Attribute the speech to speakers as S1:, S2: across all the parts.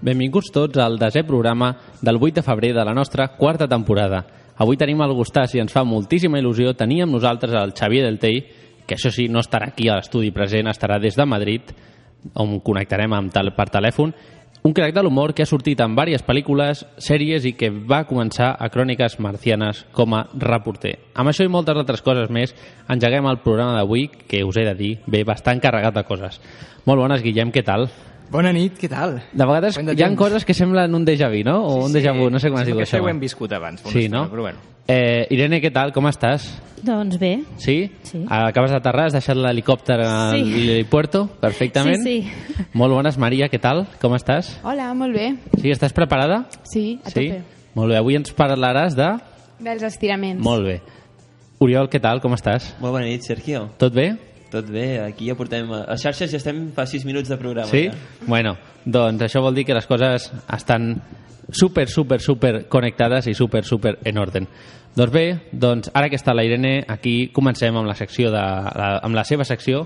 S1: Benvinguts tots al desè programa del 8 de febrer de la nostra quarta temporada. Avui tenim el gustàs i ens fa moltíssima il·lusió tenir amb nosaltres el Xavier Del Tei, que això sí, no estarà aquí a l'estudi present, estarà des de Madrid, on connectarem amb tel per telèfon. Un crac de l'humor que ha sortit en diverses pel·lícules, sèries i que va començar a Cròniques Marcianes com a reporter. Amb això i moltes altres coses més, engeguem el programa d'avui, que us he de dir, ve bastant carregat de coses. Molt bones, Guillem, què tal?
S2: Bona nit, què tal?
S1: De vegades
S2: Quant de
S1: hi ha
S2: temps.
S1: coses que semblen un déjà vu, no? O un déjà vu, no sé com es diu
S3: Això
S1: això.
S3: ho hem viscut abans.
S1: Sí,
S3: estona,
S1: no?
S3: Però bueno.
S1: Eh, Irene, què tal? Com estàs?
S4: Doncs bé.
S1: Sí?
S4: Sí.
S1: Acabes d'aterrar, has deixat l'helicòpter a
S4: Sí.
S1: l'helipuerto? Perfectament.
S4: Sí, sí.
S1: Molt bones, Maria, què tal? Com estàs?
S5: Hola, molt bé.
S1: Sí, estàs preparada?
S5: Sí, a
S1: sí?
S5: tope.
S1: Molt bé, avui ens parlaràs de...
S5: Dels estiraments.
S1: Molt bé. Oriol, què tal? Com estàs?
S6: Molt bona nit, Sergio.
S1: Tot bé?
S6: Tot bé, aquí ja portem... A les xarxes ja estem fa 6 minuts de programa.
S1: Sí?
S6: Ja.
S1: Bueno, doncs això vol dir que les coses estan super, super, super connectades i super, super en ordre. Doncs bé, doncs ara que està la Irene, aquí comencem amb la secció de, la, amb la seva secció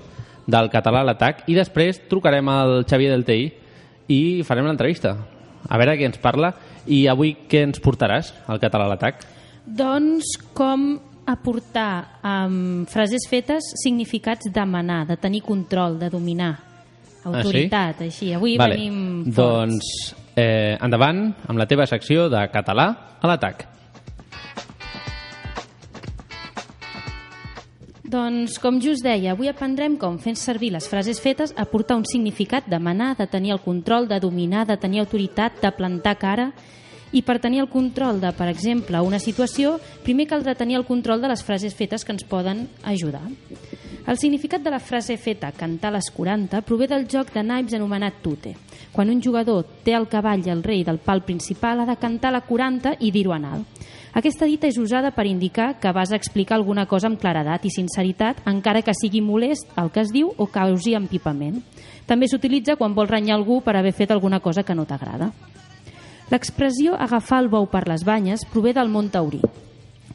S1: del català a l'atac i després trucarem al Xavier del TI i farem l'entrevista. A veure què ens parla i avui què ens portaràs al català a l'atac?
S4: Doncs com aportar amb frases fetes significats de manar, de tenir control, de dominar, autoritat, així. Avui
S1: vale.
S4: venim forts.
S1: Doncs eh, endavant amb la teva secció de català a l'atac.
S4: Doncs, com just deia, avui aprendrem com, fent servir les frases fetes, aportar un significat de manar, de tenir el control, de dominar, de tenir autoritat, de plantar cara... I per tenir el control de, per exemple, una situació, primer caldrà tenir el control de les frases fetes que ens poden ajudar. El significat de la frase feta cantar les 40 prové del joc de naips anomenat tute. Quan un jugador té el cavall i el rei del pal principal ha de cantar la 40 i dir-ho en alt. Aquesta dita és usada per indicar que vas explicar alguna cosa amb claredat i sinceritat, encara que sigui molest el que es diu o causi empipament. També s'utilitza quan vols renyar algú per haver fet alguna cosa que no t'agrada. L'expressió agafar el bou per les banyes prové del món taurí.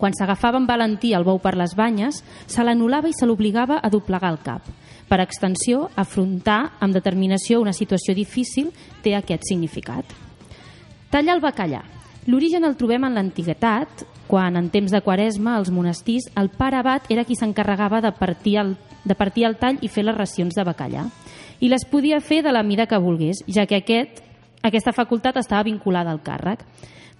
S4: Quan s'agafava amb valentia el bou per les banyes, se l'anul·lava i se l'obligava a doblegar el cap. Per extensió, afrontar amb determinació una situació difícil té aquest significat. Tallar el bacallà. L'origen el trobem en l'antiguitat, quan en temps de quaresma als monestirs el pare abat era qui s'encarregava de, partir el, de partir el tall i fer les racions de bacallà. I les podia fer de la mida que volgués, ja que aquest, aquesta facultat estava vinculada al càrrec.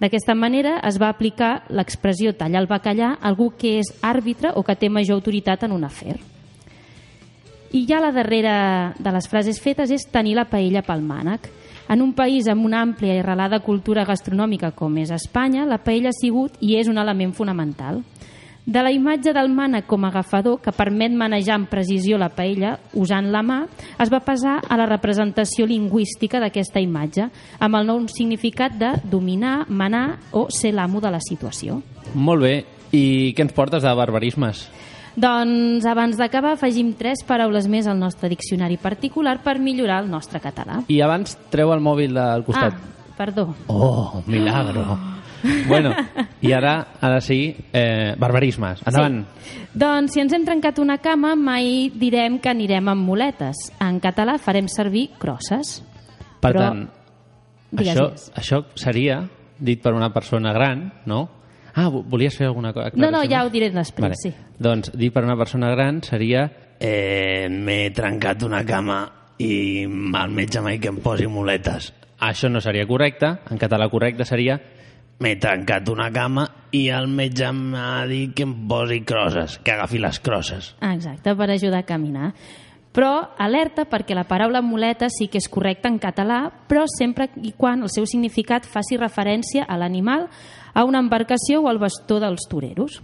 S4: D'aquesta manera es va aplicar l'expressió tallar el bacallà a algú que és àrbitre o que té major autoritat en un afer. I ja la darrera de les frases fetes és tenir la paella pel mànec. En un país amb una àmplia i arrelada cultura gastronòmica com és Espanya, la paella ha sigut i és un element fonamental. De la imatge del mànec com a agafador, que permet manejar amb precisió la paella usant la mà, es va passar a la representació lingüística d'aquesta imatge, amb el nou significat de dominar, manar o ser l'amo de la situació.
S1: Molt bé. I què ens portes de barbarismes?
S4: Doncs abans d'acabar afegim tres paraules més al nostre diccionari particular per millorar el nostre català.
S1: I abans treu el mòbil del costat.
S4: Ah, perdó.
S1: Oh, milagro. bueno, i ara, ara sí, eh, barbarismes. Endavant.
S4: Sí. Doncs si ens hem trencat una cama, mai direm que anirem amb muletes. En català farem servir crosses.
S1: Per
S4: Però-
S1: tant,
S4: Digues,
S1: això,
S4: digues.
S1: això seria dit per una persona gran, no? Ah, vo- volies fer alguna cosa?
S4: No, no, ja ho diré després,
S1: vale.
S4: sí.
S1: Doncs dit per una persona gran seria eh, m'he trencat una cama
S2: i el metge m'ha dit que em posi muletes.
S1: Això no seria correcte. En català correcte seria
S2: M'he tancat una cama i el metge m'ha dit que em posi crosses, que agafi les crosses.
S4: Exacte, per ajudar a caminar. Però alerta perquè la paraula muleta sí que és correcta en català, però sempre i quan el seu significat faci referència a l'animal, a una embarcació o al bastó dels toreros.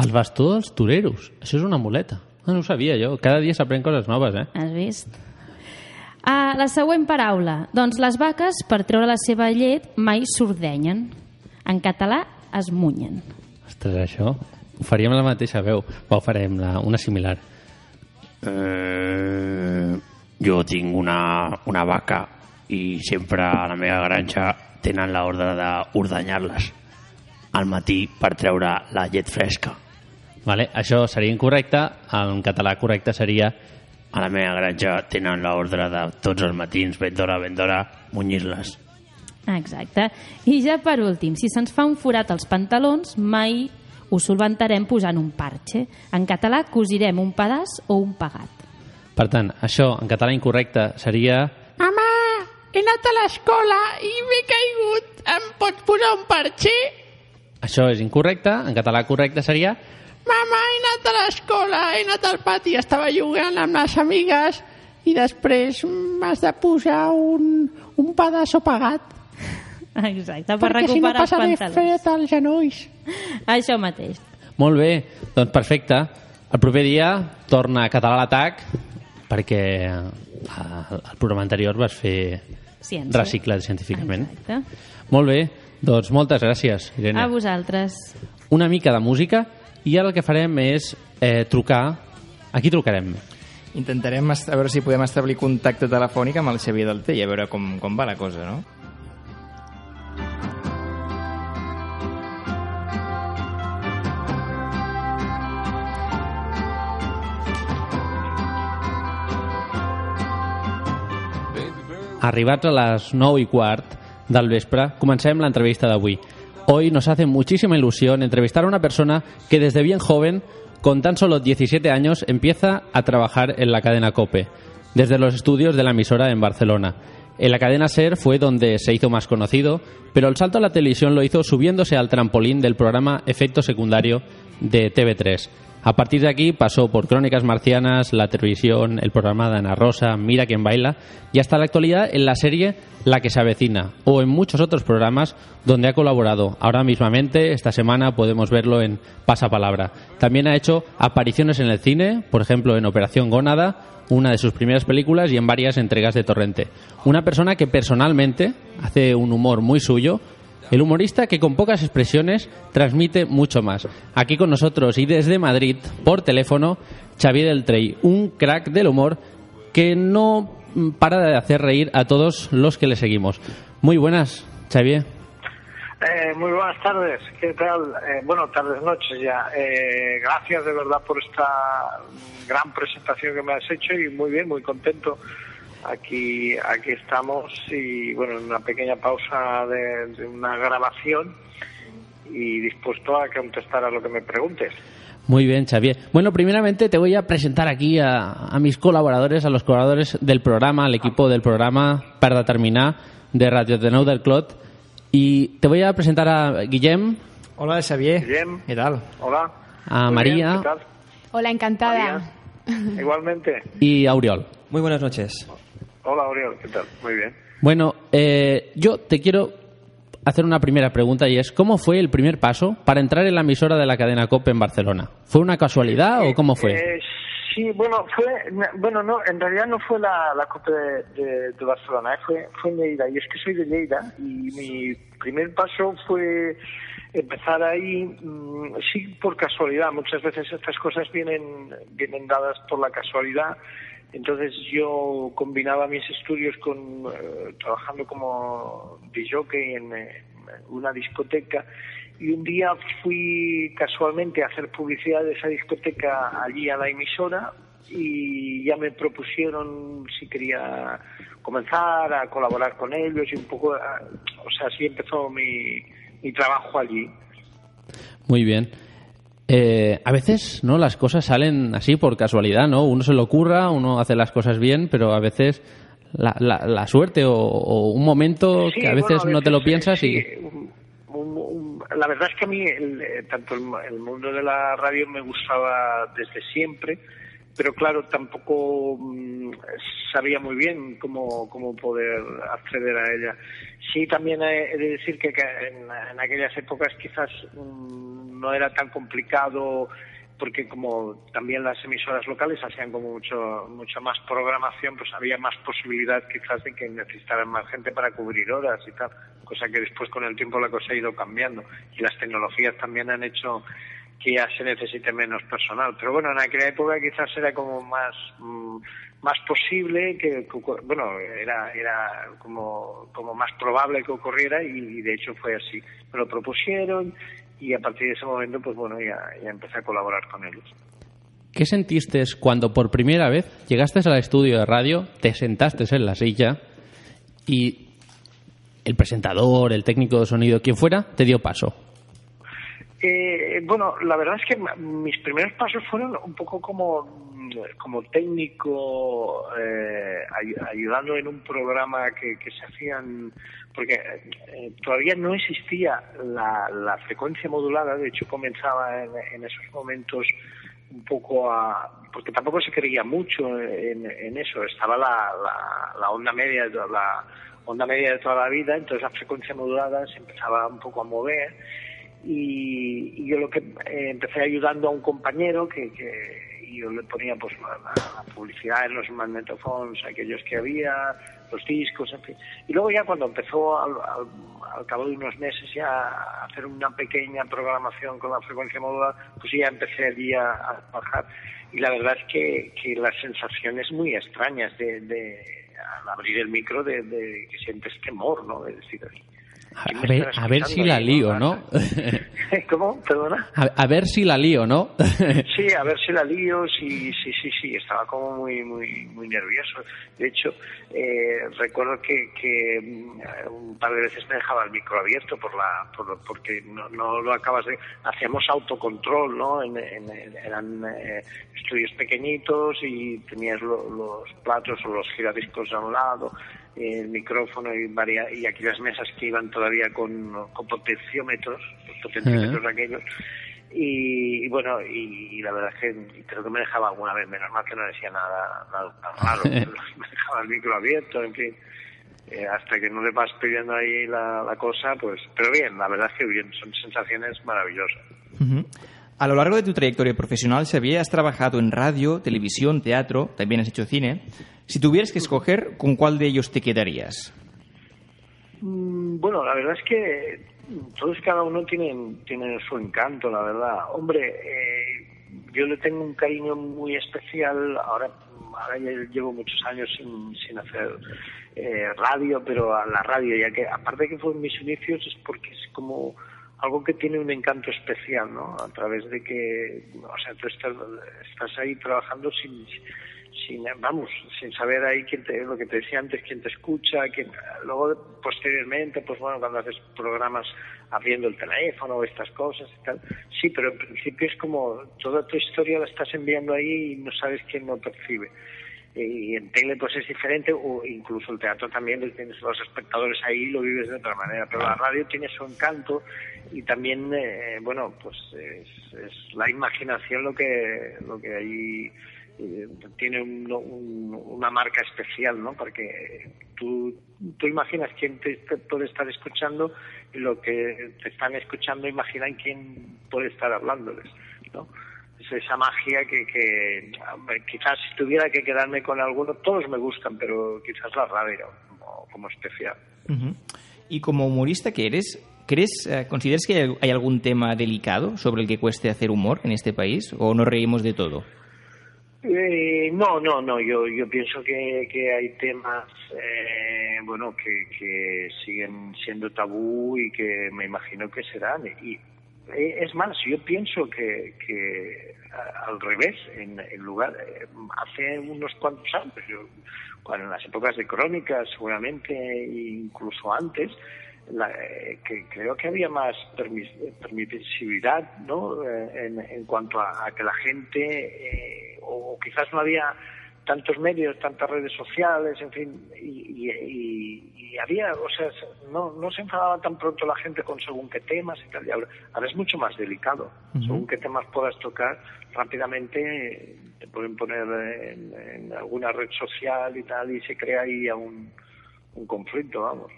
S1: el bastó dels toreros. Això és una muleta. No ho sabia jo. Cada dia s'aprèn coses noves, eh?
S4: Has vist? Ah, la següent paraula. Doncs les vaques, per treure la seva llet, mai s'ordenyen. En català, es munyen.
S1: Ostres, això... Ho faríem la mateixa veu. Va, ho farem la, una similar.
S2: Eh, jo tinc una, una vaca i sempre a la meva granja tenen l'ordre d'ordenyar-les al matí per treure la llet fresca.
S1: Vale? Això seria incorrecte. En català correcte seria
S2: A la meva granja tenen l'ordre de tots els matins, ben d'hora, ben d'hora, munyir-les.
S4: Exacte. I ja per últim, si se'ns fa un forat als pantalons, mai ho solventarem posant un parche. En català cosirem un pedaç o un pagat.
S1: Per tant, això en català incorrecte seria...
S5: Mama, he anat a l'escola i m'he caigut. Em pots posar un parxer?
S1: Això és incorrecte. En català correcte seria...
S5: Mama, he anat a l'escola, he anat al pati, estava jugant amb les amigues i després m'has de posar un, un pedaço pagat.
S4: Exacte, per
S5: perquè si no
S4: recuperar els
S5: passaré
S4: pantalons.
S5: fred als genolls.
S4: Això mateix.
S1: Molt bé, doncs perfecte. El proper dia torna a català l'atac perquè eh, el programa anterior vas fer
S4: Ciència.
S1: reciclat científicament.
S4: Exacte.
S1: Molt bé, doncs moltes gràcies, Irene.
S4: A vosaltres.
S1: Una mica de música i ara el que farem és eh, trucar... A qui trucarem?
S3: Intentarem a veure si podem establir contacte telefònic amb el Xavier del Tell, a veure com, com va la cosa, no?
S1: Arribats a les 9 y quart del vespre, comencem l'entrevista d'avui. Hoy nos hace muchísima ilusión entrevistar a una persona que desde bien joven, con tan solo 17 años, empieza a trabajar en la cadena COPE, desde los estudios de la emisora en Barcelona. En la cadena SER fue donde se hizo más conocido, pero el salto a la televisión lo hizo subiéndose al trampolín del programa Efecto Secundario de TV3. A partir de aquí pasó por Crónicas Marcianas, la televisión, el programa de Ana Rosa, Mira quién baila y hasta la actualidad en la serie La que se avecina o en muchos otros programas donde ha colaborado. Ahora mismamente, esta semana podemos verlo en Pasapalabra. También ha hecho apariciones en el cine, por ejemplo en Operación Gónada, una de sus primeras películas y en varias entregas de Torrente. Una persona que personalmente hace un humor muy suyo, el humorista que con pocas expresiones transmite mucho más. Aquí con nosotros y desde Madrid, por teléfono, Xavier del Trey, un crack del humor que no mm, para de hacer reír a todos los que le seguimos. Muy buenas, Xavier.
S7: Eh, muy buenas tardes, ¿qué tal? Eh, bueno, tardes, noches ya. Eh, gracias de verdad por esta gran presentación que me has hecho y muy bien, muy contento. Aquí, aquí estamos y bueno, en una pequeña pausa de, de una grabación y dispuesto a contestar a lo que me preguntes.
S1: Muy bien, Xavier. Bueno, primeramente te voy a presentar aquí a, a mis colaboradores, a los colaboradores del programa, al equipo del programa per determinar de Radio de Nou del Clot. Y te voy a presentar a Guillem,
S3: Hola, Xavier.
S7: Bien.
S3: Què tal?
S7: Hola.
S1: a
S7: Muy bien,
S1: María
S7: ¿qué tal?
S5: Hola, encantada.
S7: María. Igualmente.
S1: y a Oriol.
S6: Muy buenas noches.
S7: Hola, Oriol, ¿qué tal? Muy bien.
S1: Bueno, eh, yo te quiero hacer una primera pregunta y es, ¿cómo fue el primer paso para entrar en la emisora de la cadena COPE en Barcelona? ¿Fue una casualidad o cómo fue?
S7: Eh, sí, bueno, fue, bueno, no, en realidad no fue la, la Copa de, de- de Barcelona, eh, fue, fue en Lleida, y es que soy de Lleida, y mi primer paso fue empezar ahí, mm, sí, por casualidad, muchas veces estas cosas vienen, vienen dadas por la casualidad, entonces yo combinaba mis estudios con eh, trabajando como disjockey en eh, una discoteca y un día fui casualmente a hacer publicidad de esa discoteca allí a la emisora y ya me propusieron si quería comenzar a colaborar con ellos y un poco, ah, o sea, así empezó mi, mi trabajo allí.
S1: Muy bien. Eh, a veces, ¿no? Las cosas salen así por casualidad, ¿no? Uno se lo ocurra, uno hace las cosas bien, pero a veces la, la, la suerte o, o un momento
S7: Sí,
S1: que a veces,
S7: bueno,
S1: no te lo
S7: eh,
S1: piensas
S7: sí,
S1: y...
S7: un- un- un- la verdad es que a mí el, eh, tanto el, el mundo de la radio me gustaba desde siempre, pero claro, tampoco mm, sabía muy bien cómo, cómo poder acceder a ella. Sí, también he, de decir que, que en, en aquellas épocas quizás mm, no era tan complicado porque como también las emisoras locales hacían como mucho mucha más programación, pues había más posibilidad quizás de que necesitaran más gente para cubrir horas y tal, cosa que después con el tiempo la cosa ha ido cambiando y las tecnologías también han hecho que ya se necesite menos personal. Pero bueno, en aquella época quizás era como más mm, más posible que, bueno era era como como más probable que ocurriera y, y de hecho fue así. Me lo propusieron y a partir de ese momento pues bueno ya, ya empecé a colaborar con ellos.
S1: ¿Qué sentiste cuando por primera vez llegaste al estudio de radio, te sentaste en la silla y el presentador, el técnico de sonido, quien fuera, te dio paso?
S7: Eh, bueno, la verdad es que mis primeros pasos fueron un poco como, mm, como técnico, eh, ay- ayudando en un programa que, que se hacían, porque eh, todavía no existía la, frecuencia modulada, de hecho comenzaba en, en esos momentos un poco a, porque tampoco se creía mucho en, eso, estaba la, la, la onda media, la onda media de toda la vida, entonces la frecuencia modulada se empezaba un poco a mover y, y yo lo que eh, empecé ayudando a un compañero que, que yo le ponía pues la, publicidad en los magnetophones aquellos que había los discos en fin. Y luego ya cuando empezó al, al- cabo de unos meses ya a hacer una pequeña programación con la frecuencia modulada pues ya empecé allí a, a trabajar. Y la verdad es que, que las sensaciones muy extrañas de, de al abrir el micro de, de que sientes temor no de decir
S1: A,
S7: ¿quién
S1: a
S7: me
S1: ver, a ver si la lío,
S7: no? ¿Cómo? ¿Perdona?
S1: A, a ver si la lío, ¿no?
S7: Sí, a ver si la lío, sí, sí, sí, sí, estaba como muy, muy, muy nervioso. De hecho, eh, recuerdo que, que mm, un par de veces me dejaba el micro abierto por la, por, porque no, no lo acabas de, hacíamos autocontrol, ¿no? En- en- eran eh, estudios pequeñitos y tenías lo- los platos o los giradiscos a un lado, el micrófono y varia, y aquellas mesas que iban todavía con, con potenciómetros, los potenciómetros aquellos, y, y bueno, y, y la verdad es que creo que me dejaba alguna vez, menos mal que no decía nada, nada tan raro, me dejaba el micro abierto, en fin, eh, hasta que no le vas pidiendo ahí la, la cosa, pues, pero bien, la verdad es que bien, son sensaciones maravillosas.
S3: Ujú. A lo largo de tu trayectoria profesional, Xavier, has trabajado en radio, televisión, teatro, también has hecho cine. Si tuvieras que escoger, ¿con cuál de ellos te quedarías?
S7: Mm, Bueno, la verdad es que todos cada uno tienen, tienen su encanto, la verdad. Hombre, eh, yo le tengo un cariño muy especial. Ahora, ahora ya llevo muchos años sin, hacer eh, radio, pero a la radio, ya que aparte de que fueron mis inicios, es porque es como algo que tiene un encanto especial, ¿no? A través de que, o sea, tú estás, estás ahí trabajando sin, sin, vamos, sin saber ahí quién te, lo que te decía antes, quién te escucha, quién, luego posteriormente, pues bueno, cuando haces programas abriendo el teléfono o estas cosas y tal, sí, pero en principio es como toda tu historia la estás enviando ahí y no sabes quién lo percibe. Y en tele pues es diferente, o incluso el teatro también, tienes los espectadores ahí lo vives de otra manera, pero la radio tiene su encanto y también, eh, bueno, pues es, es la imaginación lo que, lo que ahí eh, tiene un- un- una marca especial, ¿no? Porque tú, tú imaginas quién te, puede estar escuchando y lo que te están escuchando imaginan quién puede estar hablándoles, ¿no? Es esa magia que, que quizás si tuviera que quedarme con alguno, todos me gustan, pero quizás la radio como, especial.
S3: Y como humorista que eres, ¿crees, eh, consideras que hay- algún tema delicado sobre el que cueste hacer humor en este país? ¿O nos reímos de todo?
S7: Eh, no, no, no. Yo, yo pienso que, que hay temas, eh, bueno, que, que siguen siendo tabú y que me imagino que serán. Y eh, es más, yo pienso que, que al revés, en, en lugar, eh, hace unos cuantos años, yo, cuando en las épocas de crónicas, seguramente, incluso antes, la- eh, que creo que había más permis- permisividad ¿no? Eh, en, en cuanto a, a que la gente, eh, o quizás no había tantos medios, tantas redes sociales, en fin, y, y- y- había, o sea, no, no se enfadaba tan pronto la gente con según qué temas y tal. Y ahora, ahora es mucho más delicado. Según qué temas puedas tocar, rápidamente te pueden poner en, en alguna red social y tal, y se crea ahí un, un conflicto, vamos.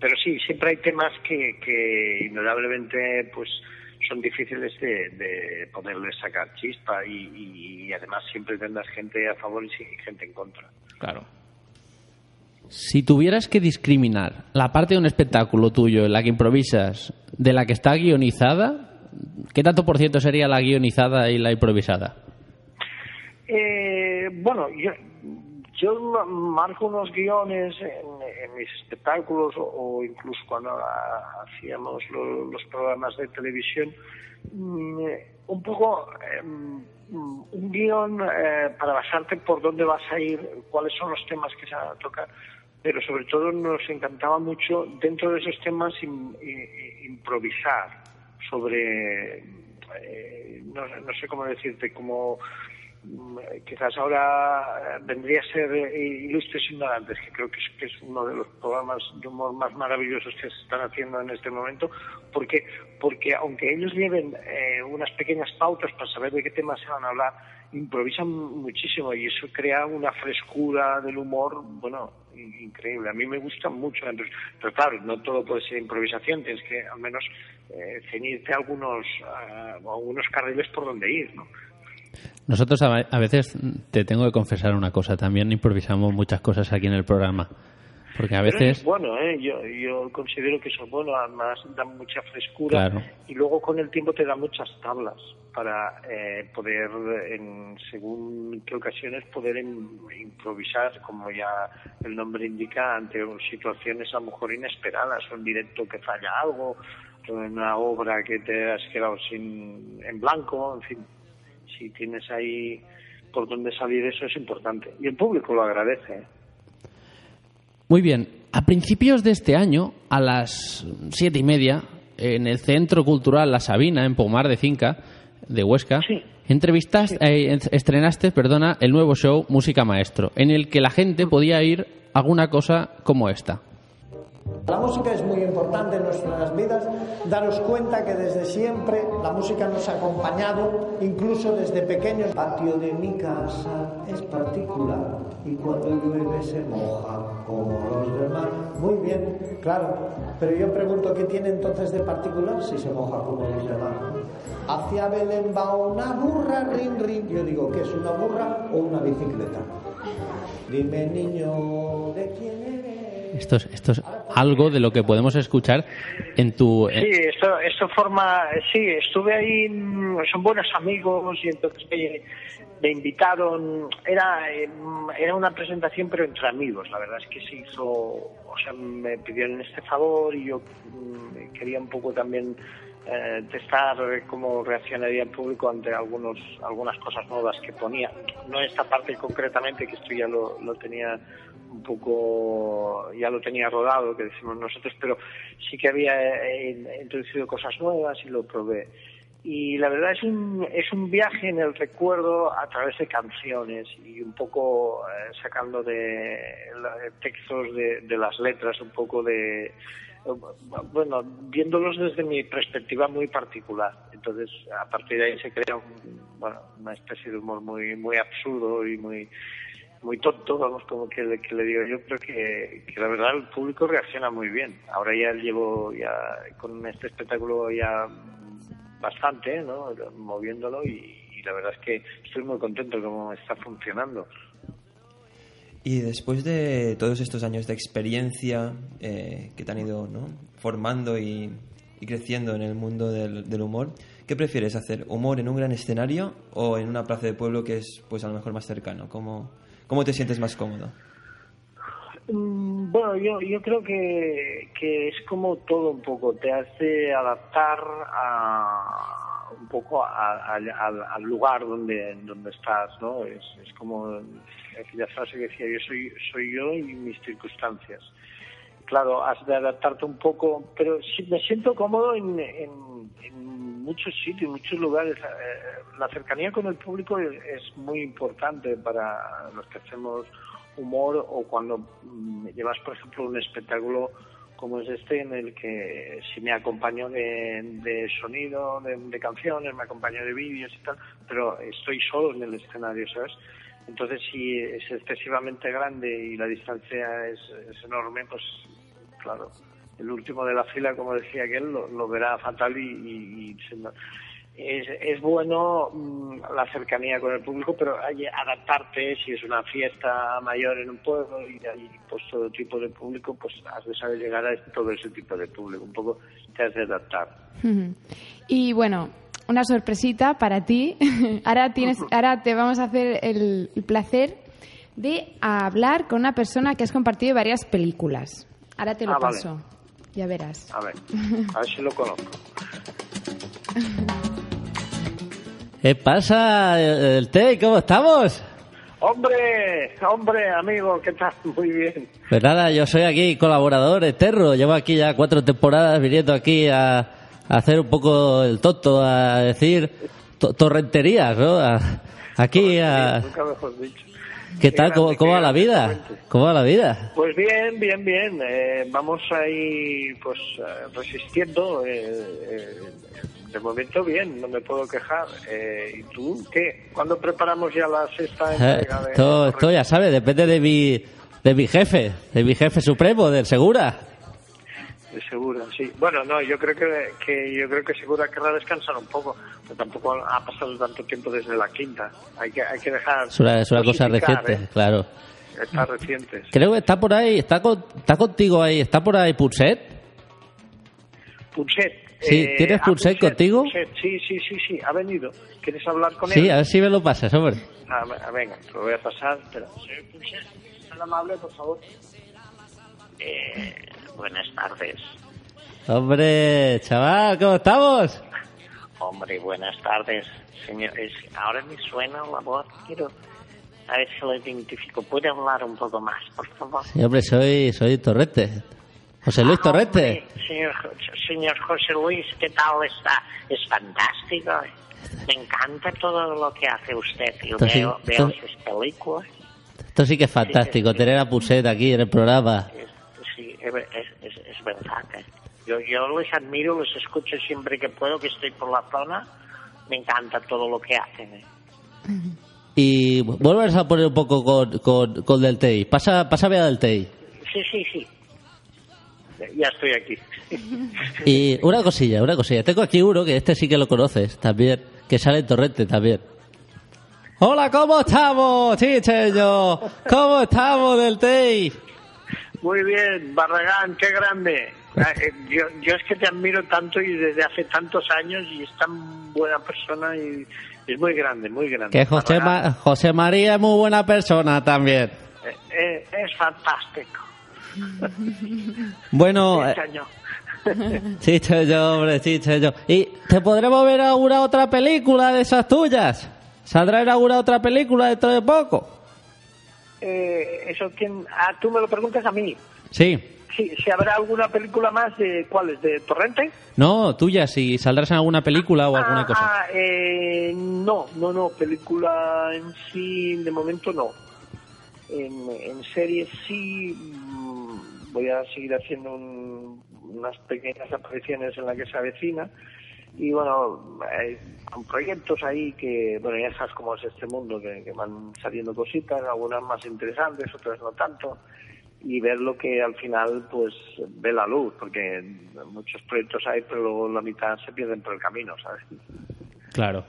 S7: Pero sí, siempre hay temas que, que indudablemente pues son difíciles de, de poderles sacar chispa y, y además siempre tendrás gente a favor y gente en contra.
S1: Claro. Si tuvieras que discriminar la parte de un espectáculo tuyo en la que improvisas de la que está guionizada, ¿qué tanto por ciento sería la guionizada y la improvisada?
S7: Eh, bueno, yo, yo ma- marco unos guiones en, en mis espectáculos o, incluso cuando ah, hacíamos lo- los programas de televisión, mm, eh, un poco eh, un guion eh, para basarte por dónde vas a ir, cuáles son los temas que se van a tocar, pero sobre todo nos encantaba mucho dentro de esos temas improvisar sobre, eh, no, no sé cómo decirte, como quizás ahora eh, vendría a ser eh, Ilustres Ignorantes, que creo que es, que es uno de los programas de humor más maravillosos que se están haciendo en este momento, porque, porque aunque ellos lleven eh, unas pequeñas pautas para saber de qué temas se van a hablar, improvisan muchísimo y eso crea una frescura del humor, bueno, in- increíble. A mí me gusta mucho, pero claro, no todo puede ser improvisación, tienes que al menos eh, ceñirte a algunos, a algunos carriles por donde ir, ¿no?
S1: Nosotros a, a veces te tengo que confesar una cosa, también improvisamos muchas cosas aquí en el programa. Porque a veces...
S7: es bueno, ¿eh? yo, yo considero que eso es bueno, además da mucha frescura
S1: Claro.
S7: y luego con el tiempo te da muchas tablas para eh, poder, en según qué ocasiones, poder im- improvisar, como ya el nombre indica, ante situaciones a lo mejor inesperadas, en directo que falla algo, en una obra que te has quedado sin, en blanco, en fin, si tienes ahí por dónde salir eso es importante. Y el público lo agradece. ¿eh?
S1: Muy bien, a principios de este año, a las siete y media, en el Centro Cultural La Sabina, en Pomar de Finca, de Huesca, entrevistaste, eh, en- estrenaste, perdona, el nuevo show Música Maestro, en el que la gente podía ir a alguna cosa como esta.
S8: La música es muy importante en nuestras vidas. Daros cuenta que desde siempre la música nos ha acompañado, incluso desde pequeños. El patio de mi casa es particular y cuando llueve se moja como los demás. Muy bien, claro. Pero yo pregunto, ¿qué tiene entonces de particular si se moja como los demás? Hacia Belén va una burra, rin, rin. Yo digo, ¿qué es una burra o una bicicleta? Dime, niño, ¿de quién eres?
S1: Esto es, esto es algo de lo que podemos escuchar en tu...
S7: Sí, esto, esto forma, sí, estuve ahí, mm, son buenos amigos y entonces me, invitaron, era, eh, era una presentación pero entre amigos, la verdad es que se hizo, o sea, me pidieron este favor y yo mm, quería un poco también eh, testar cómo reaccionaría el público ante algunos, algunas cosas nuevas que ponía. No esta parte concretamente, que esto ya lo, lo tenía un poco, ya lo tenía rodado, que decimos nosotros, pero sí que había eh, introducido cosas nuevas y lo probé. Y la verdad es un, es un viaje en el recuerdo a través de canciones y un poco eh, sacando de textos de, de las letras, un poco de, bueno, viéndolos desde mi perspectiva muy particular. Entonces, a partir de ahí se crea un- bueno, una especie de humor muy, muy absurdo y muy, muy tonto, vamos, como que, le- que le digo yo, creo que, la verdad el público reacciona muy bien. Ahora ya llevo ya con este espectáculo ya bastante, ¿no? Moviéndolo y, la verdad es que estoy muy contento cómo está funcionando.
S6: Y después de todos estos años de experiencia eh, que te han ido ¿no? formando y, y creciendo en el mundo del, del humor, ¿qué prefieres hacer? ¿Humor en un gran escenario o en una plaza de pueblo que es pues a lo mejor más cercano? ¿Cómo, cómo te sientes más cómodo?
S7: Mm, Bueno, yo, yo creo que, que es como todo un poco, te hace adaptar a, un poco a- al- al, lugar donde, donde estás, ¿no? Es, como aquella frase que decía, yo soy, soy yo y mis circunstancias. claro, has de adaptarte un poco, pero sí me siento cómodo en, en muchos sitios, muchos lugares. Eh, La cercanía con el público es, muy importante para los que hacemos humor o cuando mm, llevas, por ejemplo, un espectáculo como es este en el que si me acompaño de, de sonido, de, canciones, me acompaño de vídeos y tal, pero estoy solo en el escenario, ¿sabes? Entonces, si es excesivamente grande y la distancia es enorme, pues claro, el último de la fila, como decía aquel, lo, lo verá fatal y, y- y se- es, es bueno mm, la cercanía con el público, pero hay que adaptarte si es una fiesta mayor en un pueblo y hay pues todo tipo de público, pues has de saber llegar a todo ese tipo de público. Un poco te has de adaptar.
S9: Y bueno, una sorpresita para ti. ahora tienes, ahora te vamos a hacer el, el placer de hablar con una persona que has compartido varias películas. Ahora te lo
S7: Ah, vale.
S9: Ya verás.
S7: A ver, a ver si lo conozco.
S1: ¿Qué pasa, el, el Tei? ¿Cómo estamos?
S7: Hombre, hombre, amigo, ¿qué tal? Muy bien.
S1: Pues nada, yo soy aquí colaborador eterno. Llevo aquí ya cuatro temporadas viniendo aquí a, a hacer un poco el tonto, a decir to- torrenterías, ¿no? A- aquí a...
S7: Nunca mejor dicho.
S1: ¿Qué tal? ¿Cómo, cómo va la vida? ¿Cómo va la vida?
S7: Pues bien, bien, bien. Eh, vamos ahí, pues, eh, resistiendo. eh, eh, de momento bien, no me puedo quejar. Eh, ¿Y tú qué? ¿Cuándo preparamos ya la sexta
S1: Eh,
S7: entrega de
S1: Esto, esto ya sabes, depende de mi, de mi jefe, de mi jefe supremo, del Segura.
S7: De Segura? Sí. Bueno, no, yo creo que, que yo creo que Segura querrá descansar un poco. Pero tampoco ha pasado tanto tiempo desde la quinta. Hay que, hay que dejar.
S1: Es una, es una cosa reciente,
S7: ¿eh?
S1: claro.
S7: Está reciente. sí.
S1: Creo que está por ahí, está, con- está contigo ahí, está por ahí Pulset.
S7: Punset.
S1: Sí, ¿tienes
S7: ah,
S1: Punset contigo?
S7: Sí, sí, sí, sí, ha venido. ¿Quieres hablar con
S1: Sí,
S7: él?
S1: a ver si me lo pasas, hombre.
S7: Ah, ve- venga, te lo voy a pasar. Espera. Tan amable, por favor.
S10: Eh, buenas tardes.
S1: Hombre, chaval, ¿cómo estamos?
S10: Hombre, buenas tardes. Señor, es, ahora me suena la voz. Quiero a ver si lo identifico. ¿Puede hablar un poco más, por favor?
S1: Sí, hombre, soy, soy Torrete. José Luis
S10: Ah,
S1: Torrete.
S10: hombre, señor, señor José Luis, ¿qué tal está? Es fantástico. Me encanta todo lo que hace usted. Yo
S1: Esto sí,
S10: veo, veo
S1: esto-
S10: sus películas.
S1: Esto sí que es fantástico, tener a Pulset aquí en el programa.
S10: Sí, es, es, es- verdad. ¿eh? Yo, yo les admiro, les escucho siempre que puedo, que estoy por la zona. Me encanta todo lo que hacen. ¿eh?
S1: Y vuelves a poner un poco con, con, con Del Tei. Pasa, pásame a Del Tei.
S10: Sí, sí, sí.
S7: Ya estoy aquí.
S1: Y una cosilla, una cosilla. Tengo aquí uno que este sí que lo conoces también, que sale en Torrente también. Hola, ¿cómo estamos, chicheño? ¿Cómo estamos, Del Tei?
S7: Muy bien, Barragán, qué grande. Ah, eh, Yo, yo es que te admiro tanto y desde hace tantos años y es tan buena persona y es muy grande, muy grande.
S1: Que José, Ma- José María es muy buena persona también.
S7: eh, eh, es fantástico.
S1: Bueno,
S7: Sí,
S1: chicheño, hombre, chicheño. ¿Y te podremos ver alguna otra película de esas tuyas? ¿Saldrá alguna otra película dentro de poco?
S7: Eh, eso quién ah, tú me lo preguntas a mí.
S1: Sí.
S7: Sí, si habrá alguna película más de cuáles de Torrente.
S1: No, tuya, si saldrás en alguna película o alguna
S7: Ah,
S1: cosa.
S7: ah, eh, no, no, no, película en sí, de momento no. En, en series sí, mm, voy a seguir haciendo un- unas pequeñas apariciones en la que se avecina. Y bueno, hay proyectos ahí que, bueno, ya sabes cómo es este mundo, que, que van saliendo cositas, algunas más interesantes, otras no tanto. Y ver lo que al final, pues, ve la luz, porque muchos proyectos hay, pero luego la mitad se pierden por el camino, ¿sabes?
S1: Claro.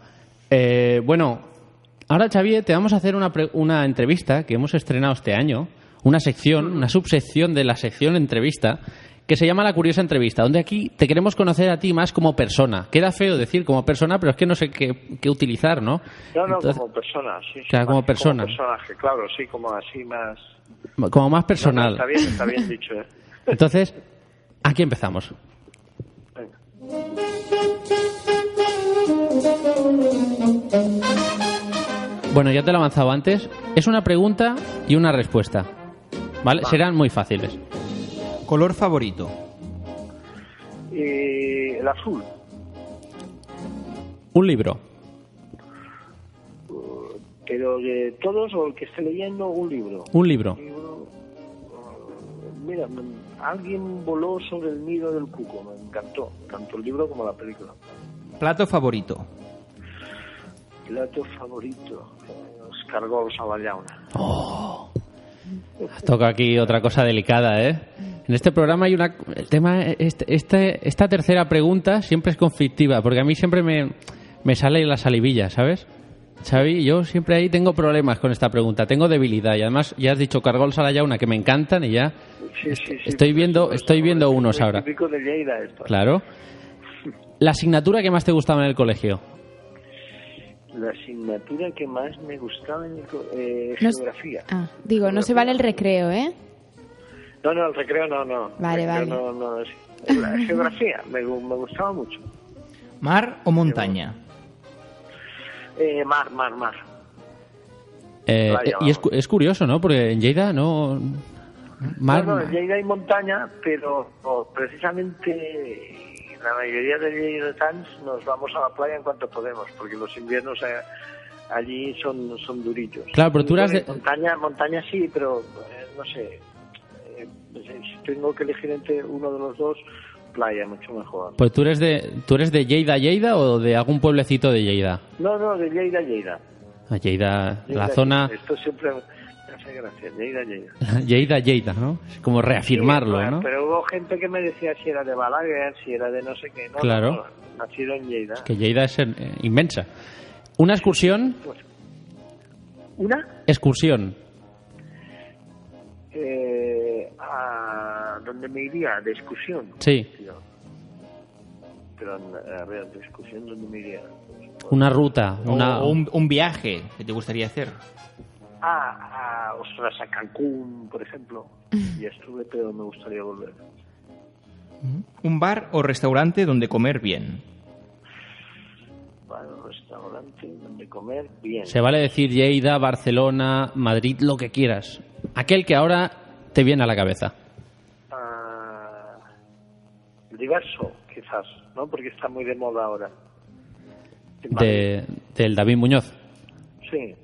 S1: Eh, bueno, ahora Xavier, te vamos a hacer una, pre- una entrevista que hemos estrenado este año, una sección, una subsección de la sección entrevista, que se llama La Curiosa Entrevista, donde aquí te queremos conocer a ti más como persona. Queda feo decir como persona, pero es que no sé qué, qué utilizar, ¿no?
S7: No, no,
S1: Entonces,
S7: como persona, sí.
S1: Claro, como persona.
S7: personaje, claro, sí, como así más...
S1: como más
S7: No, no,
S1: personal.
S7: está bien, está bien dicho, ¿eh?
S1: Entonces, aquí empezamos. Bueno, ya te lo he avanzado antes. Es una pregunta y una respuesta. ¿Vale? Serán muy fáciles.
S3: Color favorito.
S7: Eh, el azul.
S1: Un libro.
S7: Pero de todos o el que esté leyendo, un libro.
S1: Un libro.
S7: Libro, eh, Mira, alguien voló sobre el nido del cuco, me encantó, tanto el libro como la película.
S3: Plato favorito.
S7: Plato favorito, los cargols a la llauna.
S1: Toca aquí otra cosa delicada, ¿eh? En este programa hay una... El tema... Este, este- esta tercera pregunta siempre es conflictiva, porque a mí siempre me, me sale la salivilla, ¿sabes? Xavi, yo siempre ahí tengo problemas con esta pregunta. Tengo debilidad y además ya has dicho cargols a la llauna que me encantan y ya
S7: Sí, sí, sí,
S1: estoy viendo, estoy viendo unos ahora.
S7: típico de Lleida esto.
S1: Claro. La asignatura que más te gustaba en el colegio.
S7: La asignatura que más me gustaba en el co- eh,
S9: No
S7: geografía.
S9: Ah, digo, no se vale el recreo, ¿eh?
S7: No, no, el recreo no, no.
S9: Vale,
S7: Recreo
S9: vale.
S7: No, no, es- la geografía me, me gustaba mucho.
S3: Mar o montaña.
S7: Eh, mar, mar, mar.
S1: Eh,
S7: Playa,
S1: y es, cu- es curioso, ¿no? Porque en Lleida no... Mar,
S7: no, no, en Lleida hay montaña, pero oh, precisamente la mayoría de lleidatanos nos vamos a la playa en cuanto podemos, porque los inviernos eh, allí son, son durillos.
S1: Claro, pero tú eras de-
S7: Montaña, montaña sí, pero eh, no sé. Si tengo que elegir entre uno de los dos, playa, mucho mejor.
S1: Pues tú eres de tú eres de Lleida, Lleida o de algún pueblecito de Lleida.
S7: No, no, de Lleida, Lleida.
S1: Ah, Lleida, la
S7: Lleida,
S1: zona
S7: Esto siempre me hace gracia, Lleida, Lleida.
S1: Lleida, Lleida, ¿no? Es como reafirmarlo,
S7: Sí,
S1: ¿no?
S7: Pero hubo gente que me decía si era de Balaguer, si era de no sé qué. No,
S1: Claro.
S7: no, no, nacido en Lleida.
S1: Que Lleida es eh, inmensa. Una excursión,
S7: ¿Una?
S1: excursión.
S7: Dónde me iría? ¿De excursión?
S1: Sí.
S7: Pero, a ver, ¿de excursión dónde me iría?
S1: Una ruta,
S3: O-
S1: una
S3: O, un, un viaje que te gustaría hacer.
S7: Ah, a, ostras, a Cancún, por ejemplo. Ya estuve, pero me gustaría volver.
S3: Un bar o restaurante donde comer bien.
S7: Para un restaurante donde comer bien.
S1: Se vale decir Lleida, Barcelona, Madrid, lo que quieras. Aquel que ahora te viene a la cabeza.
S7: Diverso, quizás, ¿no? Porque está muy de moda ahora.
S1: De, del David Muñoz.
S7: Sí.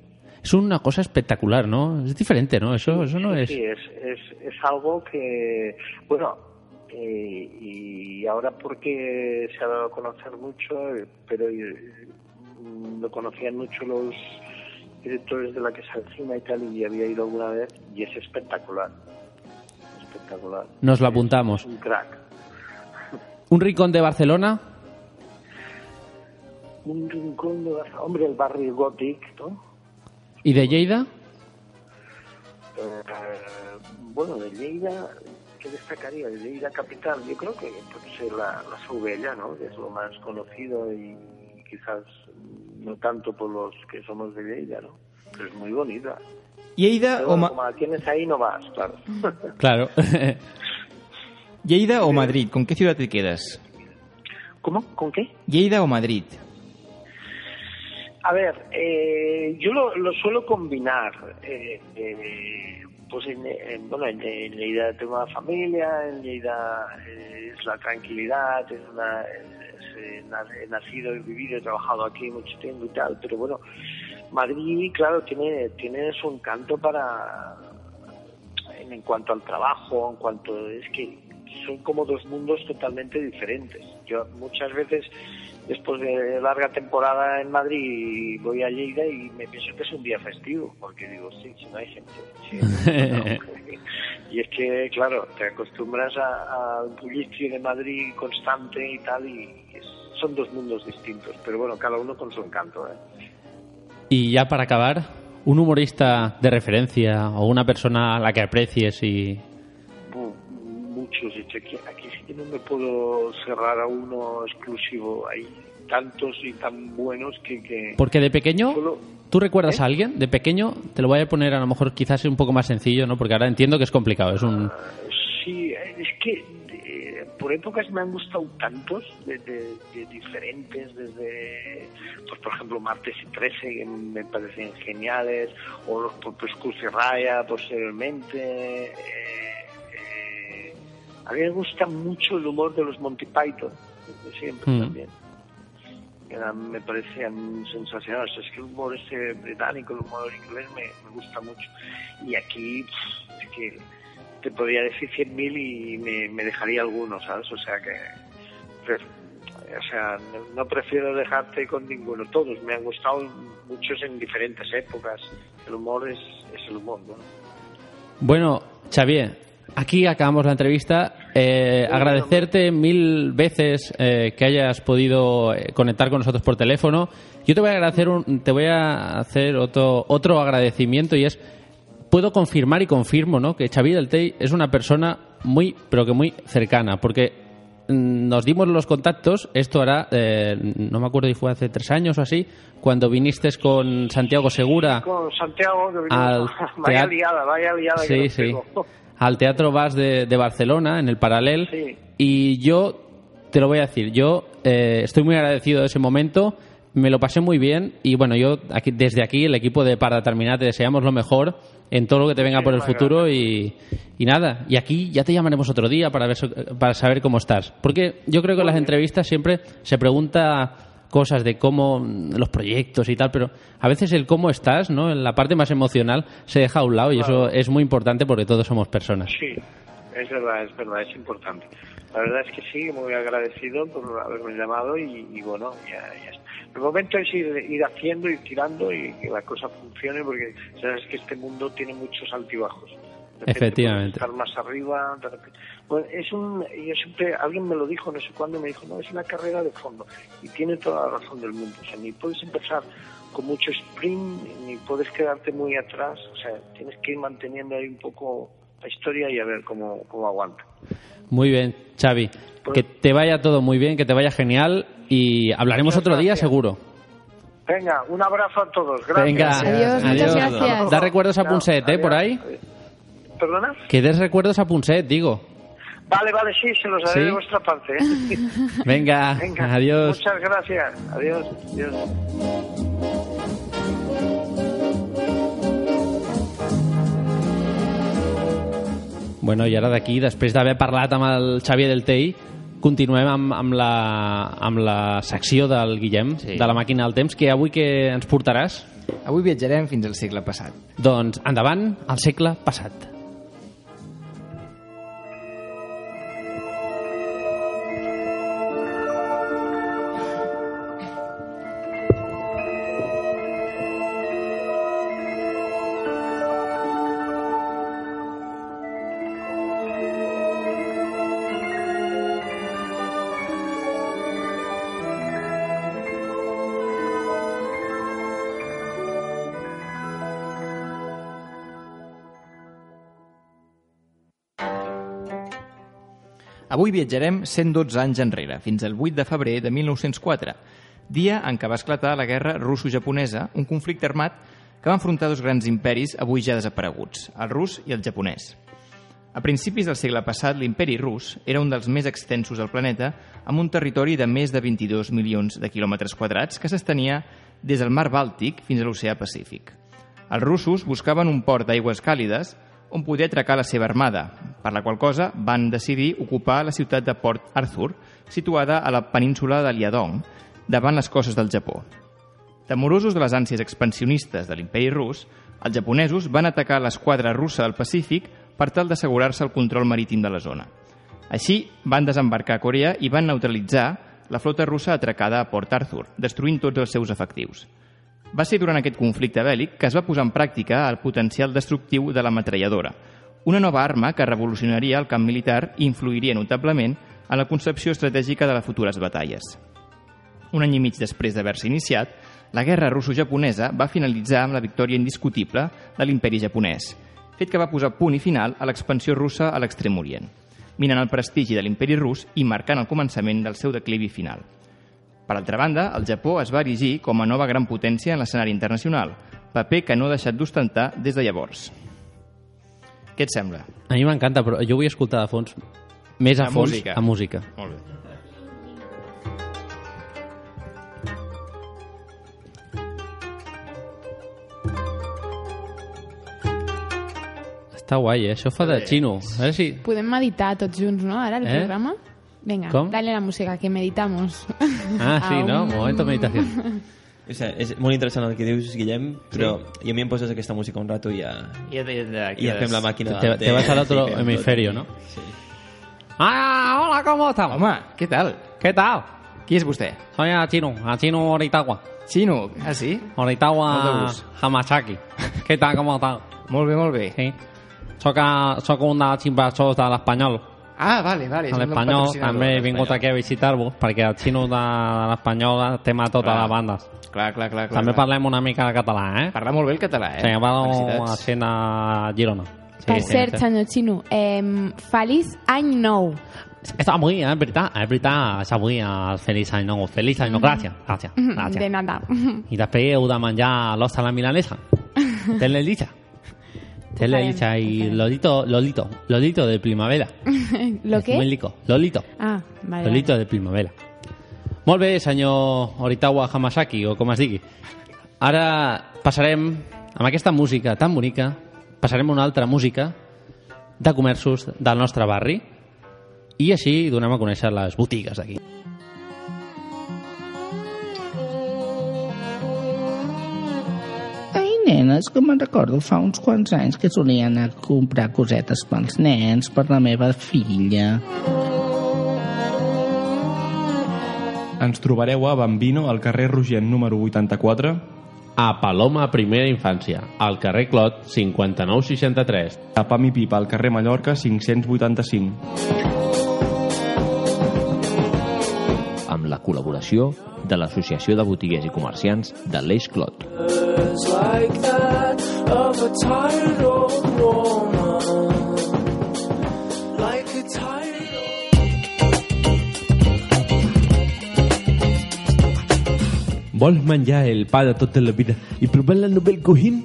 S1: Es una cosa espectacular, ¿no? Es diferente, ¿no? Eso, eso no es...
S7: Sí, es, es, es algo que, bueno, eh, y ahora porque se ha dado a conocer mucho, pero mm, lo conocían mucho los directores de la que se avecina y tal, y había ido alguna vez, y es espectacular. Espectacular.
S1: Nos lo apuntamos.
S7: Es un crack.
S1: Un rincón de Barcelona.
S7: Un rincón de Barcelona. Hombre, el barrio Gothic, ¿no?
S1: ¿Y de Lleida?
S7: Eh, bueno, de Lleida, ¿qué destacaría? De Lleida capital, yo creo que puede ser la, la Soubella, ¿no? Que es lo más conocido y quizás no tanto por los que somos de Lleida, ¿no? Pero es muy bonita.
S3: Lleida
S7: Pero
S3: o,
S7: bueno,
S3: Ma-
S7: como la tienes ahí no vas, claro.
S1: Claro.
S3: Lleida o Madrid. ¿Con qué ciudad te quedas?
S7: ¿Cómo? ¿Con qué?
S3: Lleida o Madrid.
S7: A ver, eh, yo lo, lo suelo combinar. Eh, eh, pues en, en- bueno, en, en Lleida tengo una familia, en Lleida eh, es la tranquilidad, es una, es, eh, he nacido, he vivido, he trabajado aquí mucho tiempo y tal, pero bueno, Madrid, claro, tiene, tiene su encanto para, en, en cuanto al trabajo, en cuanto, es que son como dos mundos totalmente diferentes. Yo muchas veces después de larga temporada en Madrid voy a Lleida y me pienso que es un día festivo, porque digo, sí, si no hay gente. sí, no. y es que, claro, te acostumbras a- al bullicio de Madrid constante y tal, y es- son dos mundos distintos, pero bueno, cada uno con su encanto. ¿eh?
S1: Y ya para acabar, un humorista de referencia o una persona a la que aprecies y...
S7: Aquí, aquí sí que no me puedo cerrar a uno exclusivo, hay tantos y tan buenos que... que
S1: Porque de pequeño,
S7: Solo-
S1: ¿tú recuerdas
S7: ¿Eh?
S1: a alguien? De pequeño, te lo voy a poner a lo mejor quizás un poco más sencillo, ¿no? Porque ahora entiendo que es complicado, es un...
S7: Sí, es que eh, por épocas me han gustado tantos, de, de- de diferentes, desde, pues por ejemplo, Martes y 13, que me parecen geniales, o los propios Cruz y Raya posteriormente, eh, eh, A mí me gusta mucho el humor de los Monty Python, de siempre
S1: Mm.
S7: también. Era- me parecían sensacionales. Es que el humor ese británico, el humor inglés me, me gusta mucho. Y aquí, pff, es que te podría decir 100.000 y me, me dejaría algunos, ¿sabes? O sea que, pre- o sea, no, no prefiero dejarte con ninguno. Todos me han gustado muchos en diferentes épocas. El humor es, es el humor, ¿no?
S1: Bueno, Xavier, aquí acabamos la entrevista. Eh, agradecerte mil veces eh, que hayas podido eh, conectar con nosotros por teléfono. Yo te voy a agradecer, un- te voy a hacer otro otro agradecimiento y es puedo confirmar y confirmo, ¿no? Que Xavier del Tey es una persona muy, pero que muy cercana, porque mm, nos dimos los contactos. Esto hará, eh, no me acuerdo si fue hace tres años o así, cuando viniste con Santiago Segura
S7: Con Santiago, que
S1: Al
S7: vaya liada, vaya liada
S1: Sí, sí. Al Teatro Vas de, de Barcelona, en el Paralel.
S7: Sí.
S1: Y yo, te lo voy a decir, yo eh, estoy muy agradecido de ese momento, me lo pasé muy bien y bueno, yo aquí, desde aquí, el equipo de Para Terminar, te deseamos lo mejor en todo lo que te venga por el futuro y, y nada, y aquí ya te llamaremos otro día para, ver, para saber cómo estás. Porque yo creo que en las entrevistas siempre se pregunta cosas de cómo mm, los proyectos y tal, pero a veces el cómo estás, ¿no? En la parte más emocional se deja a un lado y
S7: Claro.
S1: eso es muy importante porque todos somos personas.
S7: Sí, es verdad, es verdad, es importante. La verdad es que sí, muy agradecido por haberme llamado y, y bueno, ya, ya está. El momento es ir, ir haciendo, ir tirando y que la cosa funcione porque sabes que este mundo tiene muchos altibajos. De repente
S1: Efectivamente.
S7: Estar más arriba, de repente- Pues es un, yo siempre, alguien me lo dijo, no sé cuándo, me dijo, no, es una carrera de fondo. Y tiene toda la razón del mundo. O sea, ni puedes empezar con mucho sprint, ni puedes quedarte muy atrás. O sea, tienes que ir manteniendo ahí un poco la historia y a ver cómo, cómo aguanta.
S1: Muy bien, Xavi.
S7: Pues-
S1: Que te vaya todo muy bien, que te vaya genial y hablaremos otro día seguro.
S7: Venga, un abrazo a todos. Gracias.
S1: Venga,
S9: Adiós, muchas gracias.
S1: Da recuerdos a Punset, ¿eh?
S7: adiós.
S1: Por ahí.
S7: ¿Perdona?
S1: Que des recuerdos a Punset, digo.
S7: Vale, vale, sí, se los haré
S1: ¿Sí?
S7: de vuestra parte. ¿eh?
S1: Venga,
S7: Venga,
S1: adiós.
S7: Muchas gracias. Adiós. Adiós.
S1: Bueno, i ara d'aquí, després d'haver parlat amb el Xavier del Tei, continuem amb, amb, la, amb la secció del Guillem,
S3: Sí.
S1: de la màquina del temps, que avui que ens portaràs?
S3: Avui viatjarem fins al segle passat.
S1: Doncs endavant, al segle passat.
S3: Avui viatjarem 112 anys enrere, fins al 8 de febrer de 1904, dia en què va esclatar la guerra russo-japonesa, un conflicte armat que va enfrontar dos grans imperis avui ja desapareguts, el rus i el japonès. A principis del segle passat, l'imperi rus era un dels més extensos del planeta, amb un territori de més de 22 milions de quilòmetres quadrats que s'estenia des del mar Bàltic fins a l'oceà Pacífic. Els russos buscaven un port d'aigües càlides on poder atracar la seva armada, per la qual cosa van decidir ocupar la ciutat de Port Arthur, situada a la península de Liadong, davant les costes del Japó. Temorosos de les ànsies expansionistes de l'imperi rus, els japonesos van atacar l'esquadra russa al Pacífic per tal d'assegurar-se el control marítim de la zona. Així, van desembarcar a Corea i van neutralitzar la flota russa atracada a Port Arthur, destruint tots els seus efectius. Va ser durant aquest conflicte bèl·lic que es va posar en pràctica el potencial destructiu de la metralladora, una nova arma que revolucionaria el camp militar i influiria notablement en la concepció estratègica de les futures batalles. Un any i mig després d'haver-se iniciat, la guerra russo-japonesa va finalitzar amb la victòria indiscutible de l'imperi japonès, fet que va posar punt i final a l'expansió russa a l'extrem orient, minant el prestigi de l'imperi rus i marcant el començament del seu declivi final. Per altra banda, el Japó es va erigir com a nova gran potència en l'escenari internacional, paper que no ha deixat d'ostentar des de llavors. Què et sembla?
S1: A mi m'encanta, però jo vull escoltar de fons, més a
S3: La
S1: fons,
S3: música.
S1: a música.
S3: Molt bé.
S1: Està Està guai, eh? Això fa de xino. A veure si...
S9: Podem meditar tots junts, no? Ara el
S1: Eh?
S9: programa. Venga,
S1: Com?
S9: dale la música, que meditamos.
S1: Ah, sí, no?
S9: Aum.
S1: Momento meditació.
S6: O sigui, és molt interessant el que dius, Guillem, però sí. i a mi em poses aquesta música un rato i ja,
S3: I ja, ja,
S6: i ja fem la màquina.
S1: Te, te vas al otro
S6: sí, fem tot.
S1: hemisferio, ¿no?
S6: Sí.
S1: Ah, hola, ¿cómo estás?
S3: Home, què tal?
S1: ¿Qué tal?
S3: Qui és vostè?
S1: Soy a Chino, a Chino Oritawa.
S3: Chino, ah sí?
S1: Oritawa. Hamasaki. ¿Qué tal, cómo estás?
S3: Molt bé, molt bé.
S1: Sí. Soc, a, soc un dels inversors de l'Espanyol.
S3: Ah, vale, vale.
S1: A l'Espanyol també he
S3: de
S1: vingut aquí a visitar-vos perquè el xino de l'Espanyol tema totes
S3: Clar.
S1: les bandes.
S3: Clar, clar, clar. clar
S1: També
S3: clar.
S1: parlem una mica de català, eh?
S3: Parla molt bé el català, eh?
S1: Sí, parlo accent a Girona. Sí,
S9: per
S1: sí,
S9: cert,
S1: sí.
S9: senyor Xino, eh, feliç any nou.
S1: És avui, eh? Veritat, és veritat, és avui el Feliç Any Nou. Feliç Any Nou, gràcies, gràcies,
S9: De
S1: gràcies.
S9: nada.
S1: I després heu de menjar l'os a la milanesa. Tenle licha. Tenle
S9: farem,
S1: licha i lolito, lolito, lolito de primavera.
S9: Lo?
S1: Muy lico, lolito.
S9: Ah, vale.
S1: Lolito de primavera. Molt bé, senyor Oritawa Hamasaki, o com es digui. Ara passarem, amb aquesta música tan bonica, passarem a una altra música de comerços del nostre barri i així donem a conèixer les botigues d'aquí.
S11: És que me'n recordo fa uns quants anys que solia anar a comprar cosetes pels nens, per la meva filla.
S12: Ens trobareu a Bambino, al carrer Rogent número 84,
S13: A Paloma Primera Infància, al carrer Clot 5963.
S12: a Pam i Pipa, al carrer Mallorca 585.
S14: amb la col·laboració de l'Associació de Botiguers i Comerciants de l'Eix Clot.
S13: ¿Vols menjar el pa de tota la vida y probar la Nobel Cojín?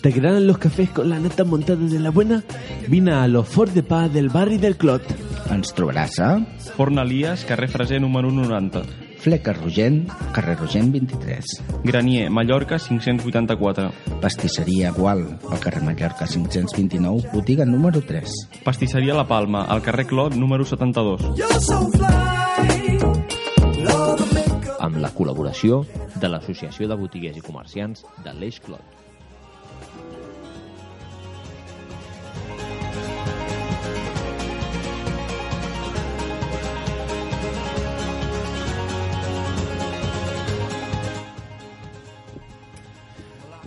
S13: ¿Te los cafés con la nata montada de la buena? Vine a los Fort de Pa del barri del Clot.
S11: Ens trobaràs a
S12: Forn Elias, carrer Freser número 90.
S11: Fleca Rogent, carrer Rogent 23.
S12: Granier, Mallorca 584.
S11: Pastisseria Gual, al carrer Mallorca 529, botiga número 3.
S12: Pastisseria La Palma, al carrer Clot número 72.
S15: You're so fly.
S14: Amb la col·laboració de l'Associació de Botiguers i Comerciants de l'Eix Clot.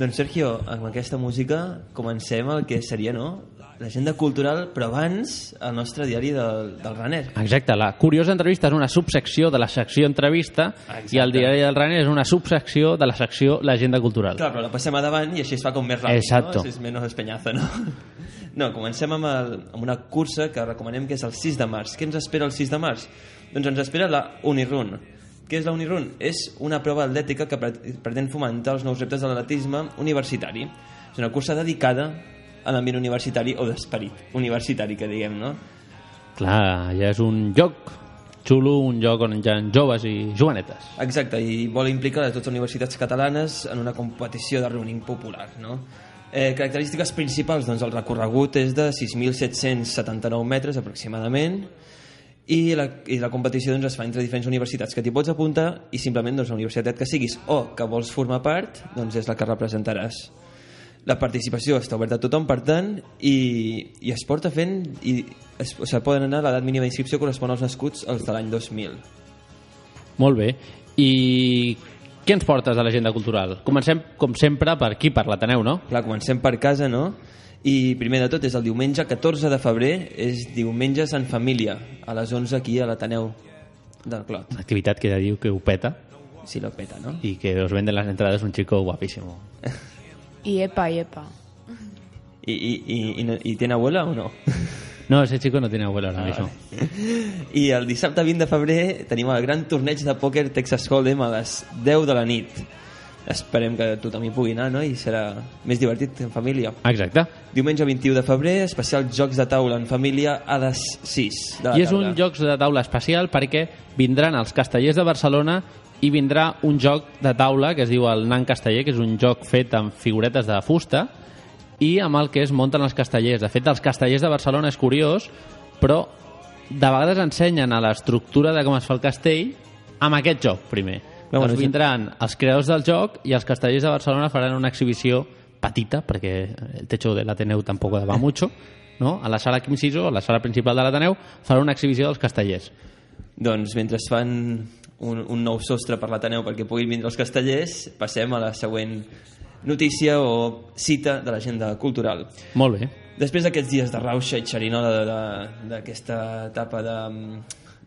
S6: Doncs Sergio, amb aquesta música comencem el que seria, no?, l'agenda cultural, però abans el nostre diari del, del Runner.
S1: Exacte, la curiosa entrevista és una subsecció de la secció entrevista
S6: Exacte.
S1: i el diari del Runner és una subsecció de la secció l'agenda cultural.
S6: Clar, però la passem a davant i així es fa com més ràpid,
S1: Exacto.
S6: no? Així és menys espenyazo, no? No, comencem amb, el, amb una cursa que recomanem que és el 6 de març. Què ens espera el 6 de març? Doncs ens espera la Unirun. Què és la Unirun? És una prova atlètica que pre- pretén fomentar els nous reptes de l'atletisme universitari. És una cursa dedicada a l'ambient universitari o d'esperit universitari, que diguem, no?
S1: Clar, ja és un joc xulo, un joc on hi ha joves i jovenetes.
S6: Exacte, i vol implicar les universitats catalanes en una competició de running popular, no? Eh, característiques principals, doncs el recorregut és de 6.779 metres aproximadament i la, i la competició doncs, es fa entre diferents universitats que t'hi pots apuntar i simplement doncs, la universitat que siguis o que vols formar part doncs és la que representaràs. La participació està oberta a tothom, per tant, i, i es porta fent... I es, o sigui, poden anar a l'edat mínima d'inscripció correspon als nascuts els de l'any 2000.
S1: Molt bé. I què ens portes de l'agenda cultural? Comencem, com sempre, per aquí, per l'Ateneu, no?
S6: Clar, comencem per casa, no? I primer de tot és el diumenge 14 de febrer, és diumenges en família, a les 11 aquí a l'Ateneu del Clot.
S1: Activitat que ja diu que ho peta.
S6: Sí, lo peta, ¿no?
S1: Y que os venden las entradas un chico guapísimo.
S9: I epa, i epa.
S6: ¿Y, y, y, y, no- y tiene abuela o no?
S1: No, ese chico no tiene abuela ahora
S6: Ah,
S1: mismo.
S6: I el dissabte 20 de febrer tenim el gran torneig de pòquer Texas Hold'em a les 10 de la nit. Esperem que tothom hi pugui anar, no? I serà més divertit en família.
S1: Exacte.
S6: Diumenge 21 de febrer, especial jocs de taula en família a les 6 de la
S1: I és
S6: tarda.
S1: un jocs de taula especial perquè vindran els castellers de Barcelona i vindrà un joc de taula que es diu el Nan Casteller, que és un joc fet amb figuretes de fusta i amb el que es munten els castellers. De fet, els castellers de Barcelona és curiós, però de vegades ensenyen a l'estructura de com es fa el castell amb aquest joc, primer.
S6: Bé, bueno, sí.
S1: vindran els creadors del joc i els castellers de Barcelona faran una exhibició petita, perquè el techo de l'Ateneu tampoc va mucho, no? a la sala Quim Ciso, a la sala principal de l'Ateneu, farà una exhibició dels castellers.
S6: Doncs mentre es fan un, un nou sostre per l'Ateneu perquè puguin vindre els castellers, passem a la següent notícia o cita de l'agenda cultural.
S1: Molt bé.
S6: Després d'aquests dies de rauxa i xerinola d'aquesta etapa de,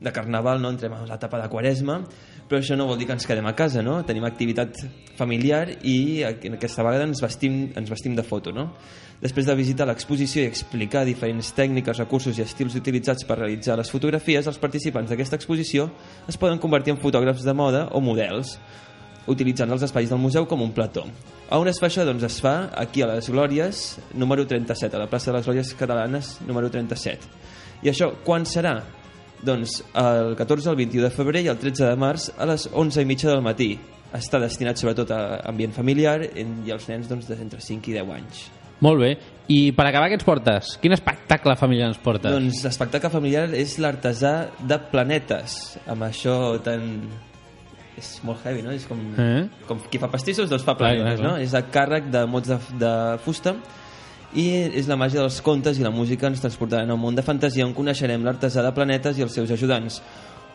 S6: de carnaval, no? entrem a l'etapa de quaresma, però això no vol dir que ens quedem a casa, no? Tenim activitat familiar i aqu- aquesta vegada ens vestim, ens vestim de foto, no? Després de visitar l'exposició i explicar diferents tècniques, recursos i estils utilitzats per realitzar les fotografies, els participants d'aquesta exposició es poden convertir en fotògrafs de moda o models, utilitzant els espais del museu com un plató. A on es fa això? Doncs es fa aquí a les Glòries, número 37, a la plaça de les Glòries Catalanes, número 37. I això quan serà? Doncs el 14, el 21 de febrer i el 13 de març a les 11 i mitja del matí. Està destinat sobretot a ambient familiar i als nens doncs, d'entre 5 i 10 anys.
S1: Molt bé. I per acabar, què ens portes? Quin espectacle familiar ens portes?
S6: Doncs l'espectacle familiar és l'artesà de planetes, amb això tan... És molt heavy, no? És com,
S1: Eh?
S6: com qui fa pastissos, doncs fa
S1: Clar,
S6: planetes,
S1: clar, clar.
S6: no? És a càrrec de mots de, de fusta i és la màgia dels contes i la música ens transportaran a un món de fantasia on coneixerem l'artesà de planetes i els seus ajudants.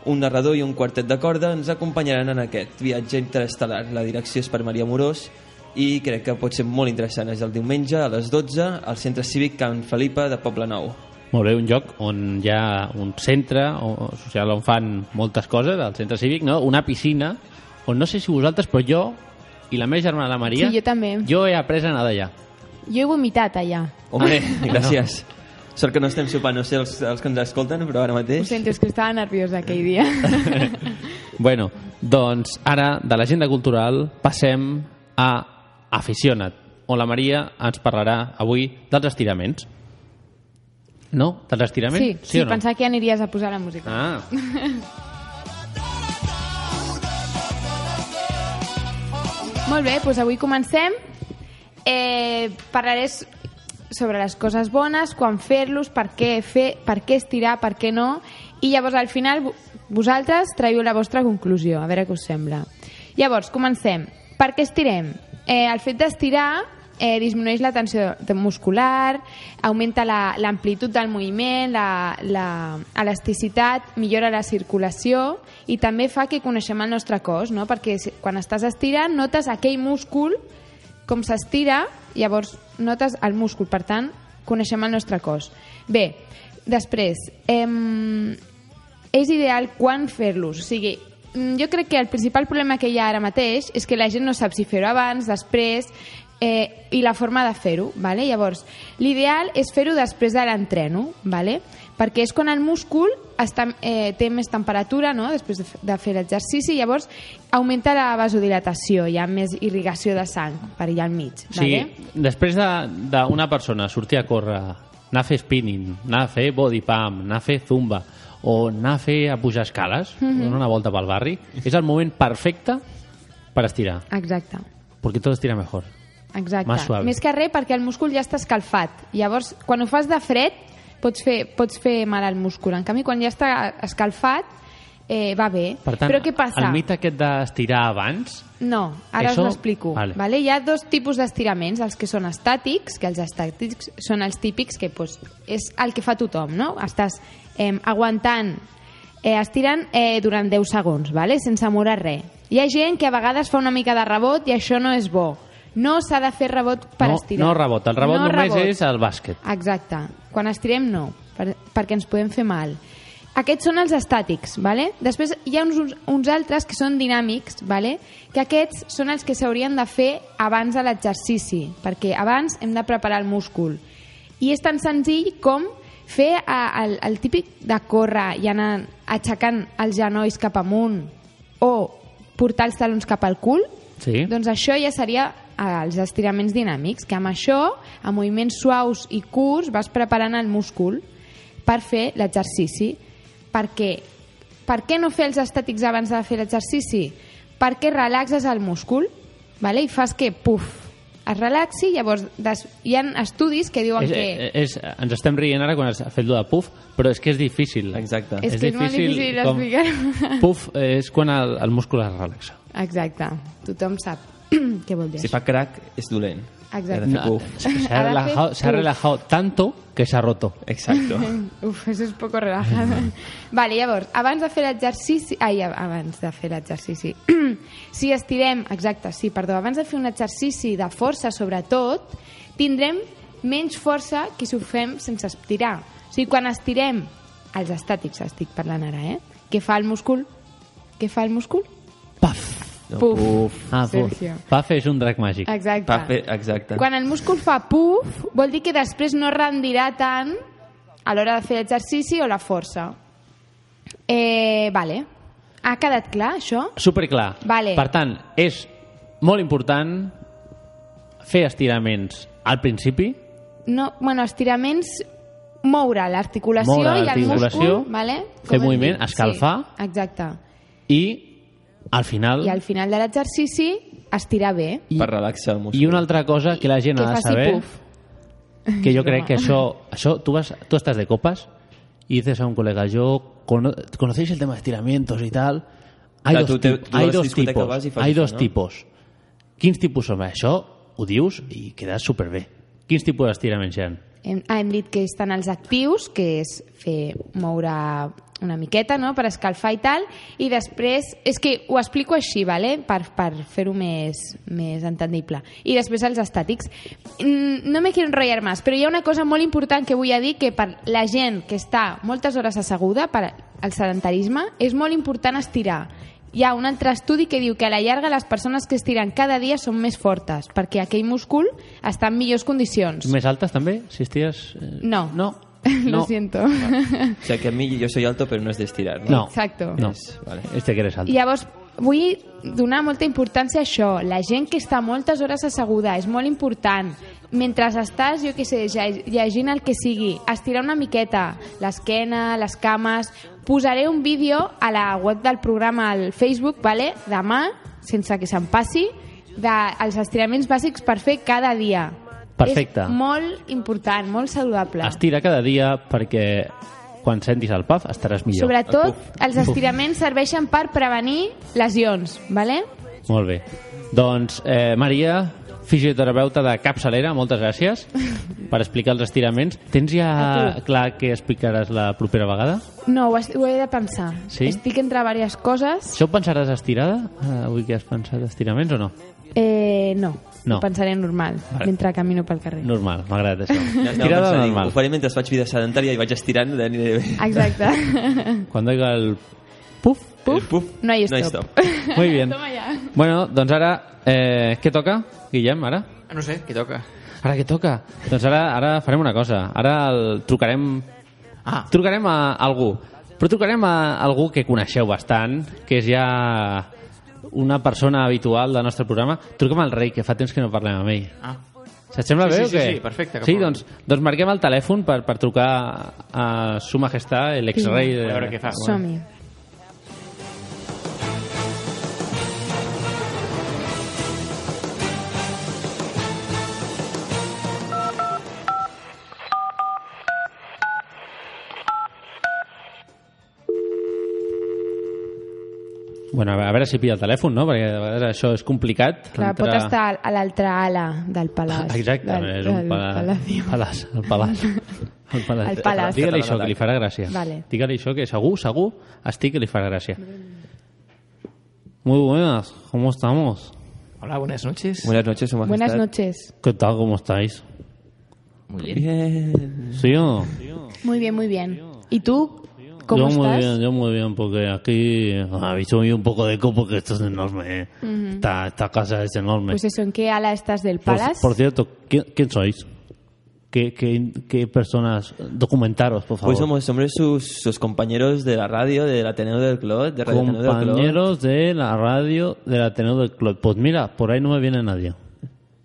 S6: Un narrador i un quartet de corda ens acompanyaran en aquest viatge interestel·lar. La direcció és per Maria Morós i crec que pot ser molt interessant. És el diumenge a les 12 al Centre Cívic Can Felipa de Poble Nou.
S1: Molt bé, un lloc on hi ha un centre o- social on fan moltes coses, el centre cívic, no? una piscina, on no sé si vosaltres, però jo i la meva germana la Maria,
S9: Sí, jo també.
S1: jo he après a nedar allà.
S9: Jo he vomitat allà.
S6: Hombre,
S1: Ah,
S6: gràcies. Sort que no estem sopant, no sé els, els que ens escolten, però ara
S9: Ho
S6: mateix...
S9: sento, és que estava nerviosa aquell dia.
S1: Bueno, doncs ara de l'agenda cultural passem a Aficiona't, on la Maria ens parlarà avui dels estiraments. No? Dels estiraments?
S9: Sí, sí,
S1: o no?
S9: pensava que ja aniries a posar la música.
S1: Ah,
S9: Molt bé, doncs avui comencem. Eh, parlaré sobre les coses bones, quan fer-los, per què fer, per què estirar, per què no, i llavors al final vo- vosaltres traieu la vostra conclusió, a veure què us sembla. Llavors, comencem. Per què estirem? Eh, el fet d'estirar eh, disminueix la tensió muscular, augmenta la- l'amplitud del moviment, la- la- elasticitat, millora la circulació i també fa que coneixem el nostre cos, no? perquè quan estàs estirant notes aquell múscul com s'estira, llavors notes el múscul, per tant, coneixem el nostre cos. Bé, després, em, és ideal quan fer-los, o sigui, mm, jo crec que el principal problema que hi ha ara mateix és que la gent no sap si fer-ho abans, després, eh, i la forma de fer-ho, vale? llavors, l'ideal és fer-ho després de l'entreno, vale? perquè és quan el múscul està, eh, té més temperatura no? després de, de fer l'exercici, llavors augmenta la vasodilatació, hi ha més irrigació de sang per allà al mig.
S1: o sigui,
S9: Vale?
S1: després de- d'una persona sortir a córrer, anar a fer spinning, anar a fer body pump, anar a fer zumba, o anar a fer a pujar escales,
S9: Mhm.
S1: donar una volta pel barri, és el moment perfecte per estirar,
S9: Exacte.
S1: perquè tot estira mejor.
S9: Exacte. Més que res perquè el múscul ja està escalfat. Llavors, quan ho fas de fred, pots fer, pots fer mal al múscul. En canvi, quan ja està escalfat, eh, va bé.
S1: Per tant,
S9: Però què passa?
S1: el mite aquest d'estirar abans,
S9: No, ara
S1: Això-
S9: us l'explico.
S1: Vale.
S9: Vale. Hi ha dos tipus d'estiraments, els que són estàtics, que els estàtics són els típics que pues, és el que fa tothom, no? Estàs eh, aguantant, eh, estirant eh, durant 10 segons, vale? sense moure res. Hi ha gent que a vegades fa una mica de rebot i això no és bo. No s'ha de fer rebot per
S1: no,
S9: estirar.
S1: no rebot. El rebot
S9: No
S1: només
S9: rebot.
S1: és el bàsquet.
S9: Exacte. Quan estirem, no, per, perquè ens podem fer mal. Aquests són els estàtics, vale? després hi ha uns, uns altres que són dinàmics, vale? que aquests són els que s'haurien de fer abans de l'exercici, perquè abans hem de preparar el múscul. I és tan senzill com fer a, el, el típic de córrer i anar aixecant els genolls cap amunt o portar els talons cap al cul,
S1: Sí.
S9: doncs això ja seria eh, els estiraments dinàmics, que amb això, amb moviments suaus i curts, vas preparant el múscul per fer l'exercici. Perquè, per què no fer els estàtics abans de fer l'exercici? Perquè relaxes el múscul vale? i fas que, puf, es relaxi, llavors des, hi ha estudis que diuen
S1: És,
S9: que...
S1: és, ens estem rient ara quan has fet lo de puff, però és que és difícil.
S6: Exacte.
S9: és que és molt difícil explicar-ho.
S1: Puff és quan el, el múscul es relaxa.
S9: Exacte, tothom sap què vol dir
S6: Si fa crack, és dolent.
S9: Exacte.
S1: No, se ha relajado, se ha relajado tanto que se ha roto.
S6: Exacto.
S9: Uf, això és poco relajado. vale, llavors, abans de fer l'exercici... Ai, abans de fer l'exercici. si estirem... Exacte, sí, perdó. Abans de fer un exercici de força, sobretot, tindrem menys força que si ho fem sense estirar. O sigui, quan estirem... Els estàtics estic parlant ara, eh? Què fa el múscul? Què fa el múscul? Puf.
S1: Ah, puf.
S9: Sergio.
S1: Paf és un drac màgic.
S9: Exacte.
S6: Pafe, exacte.
S9: Quan el múscul fa puf, vol dir que després no rendirà tant a l'hora de fer l'exercici o la força. Eh, vale. Ha quedat clar, això?
S1: Superclar.
S9: Vale.
S1: Per tant, és molt important fer estiraments al principi,
S9: No, bueno, estiraments, moure l'articulació i el múscul, vale?
S1: fer moviment, escalfar.
S9: Sí, exacte.
S1: i al final...
S9: I al final de l'exercici, estirar bé.
S6: Per relaxar el múscul.
S1: I una altra cosa que la gent
S9: que
S1: ha de saber,
S9: puf.
S1: que jo crec que això, això tú, vas, tú estás de copas y dices a un colega, yo, cono- ¿conocéis el tema de estiramientos y tal? Hay
S6: Clar,
S1: dos,
S6: tu te- tu
S1: hay dos tipos,
S6: i
S1: hay
S6: això,
S1: dos
S6: no?
S1: tipus. Quins tipus són? Això ho dius i quedes superbé. Quins tipus d'estiraments hi ha?
S9: Hem, ah, hem dit que estan els actius, que és fer moure una miqueta no? per escalfar i tal, i després, és que ho explico així, vale? per, per fer-ho més, més entendible. I després els estàtics. Mm, No me quiero enrotllar más, però hi ha una cosa molt important que vull a dir que per la gent que està moltes hores asseguda, per al sedentarisme, és molt important estirar. Hi ha un altre estudi que diu que a la llarga les persones que estiren cada dia són més fortes, perquè aquell múscul està en millors condicions.
S1: Més altes també? Si estires... eh,
S9: No.
S1: No.
S9: Lo siento.
S6: O sea, que a mí yo soy alto, pero no es de estirar, ¿no?
S1: No.
S9: Exacto.
S1: No.
S6: Es- vale.
S1: Este que eres alto.
S9: I llavors vull donar molta importància a això. La gent que està moltes hores asseguda és molt important. Mentre estàs, jo què sé, lle- llegint el que sigui, estirar una miqueta l'esquena, les cames... Posaré un vídeo a la web del programa al Facebook, vale? demà, sense que se'n passi, dels estiraments bàsics per fer cada dia.
S1: Perfecte.
S9: És molt important, molt saludable.
S1: Estira cada dia perquè quan sentis el paf estaràs millor.
S9: Sobretot, els
S1: Puf.
S9: estiraments serveixen per prevenir lesions, vale?
S1: Molt bé. Doncs, eh, Maria, fisioterapeuta de capçalera, moltes gràcies per explicar els estiraments. Tens ja clar què explicaràs la propera vegada?
S9: No, ho, ho he de pensar.
S1: Sí?
S9: Estic entre diverses coses.
S1: Això ho pensaràs estirada? Eh, avui que has pensat estiraments o no?
S9: Eh, no,
S1: No.
S9: ho pensaré normal,
S1: Vale.
S9: mentre camino pel carrer.
S1: Normal, m'ha agradat això.
S6: No, no,
S1: Estirada
S6: dic,
S1: normal.
S6: Ho faré mentre faig vida sedentària i vaig estirant de.
S9: Exacte.
S1: Quan oiga el puf,
S9: Puf,
S6: puf,
S9: no hi
S6: no hi
S9: stop.
S1: Muy bien. Bueno, doncs ara, eh, què toca, Guillem, ara?
S3: Ah, No sé, què toca?
S1: Ara què toca? Doncs ara, ara farem una cosa. Ara el trucarem...
S3: Ah.
S1: Trucarem a algú. Però trucarem a algú que coneixeu bastant, que és ja una persona habitual del nostre programa. Truquem al rei, que fa temps que no parlem amb ell.
S3: Ah.
S1: Se't sembla
S3: Sí,
S1: bé
S3: sí,
S1: o què?
S3: sí, sí, perfecte,
S1: Sí, doncs, doncs marquem el telèfon per, per trucar a su majestat, l'exrei de...
S3: A veure què fa.
S9: Som-hi.
S1: Bueno, a veure si pilla el telèfon, no? Perquè a vegades això és complicat.
S9: Clar, pot
S1: Entrar-
S9: estar a l'altra ala del palàs.
S1: Exacte,
S9: del,
S1: és un palàs, el palàs. El palàs.
S9: El palàs.
S1: Digue-li això, que li farà gràcia.
S9: Vale.
S1: Digue-li això, que segur, segur, estic que li farà gràcia. Muy buenas, ¿cómo estamos?
S3: Hola, buenas noches.
S6: Buenas noches, su majestad.
S9: Buenas noches.
S1: ¿Qué tal, cómo estáis?
S3: Muy bien.
S6: Bien.
S1: ¿Sí o no?
S9: Muy bien, muy bien. ¿Y tú? ¿Cómo
S1: yo muy
S9: estás?
S1: bien, yo muy bien, porque aquí habéis subido un poco de eco porque esto es enorme. ¿eh?
S9: Ujú.
S1: esta, esta casa es enorme.
S9: Pues eso, ¿en qué ala estás del
S1: Por-
S9: palás?
S1: Por, cierto, ¿quién, quién sois? ¿Qué, qué, qué personas? Documentaros, por favor.
S6: Pues somos, somos sus, sus compañeros de la radio, del Ateneo del Clot, de Radio Ateneo del
S1: compañeros de la radio del Ateneo del Club. Pues mira, por ahí no me viene nadie.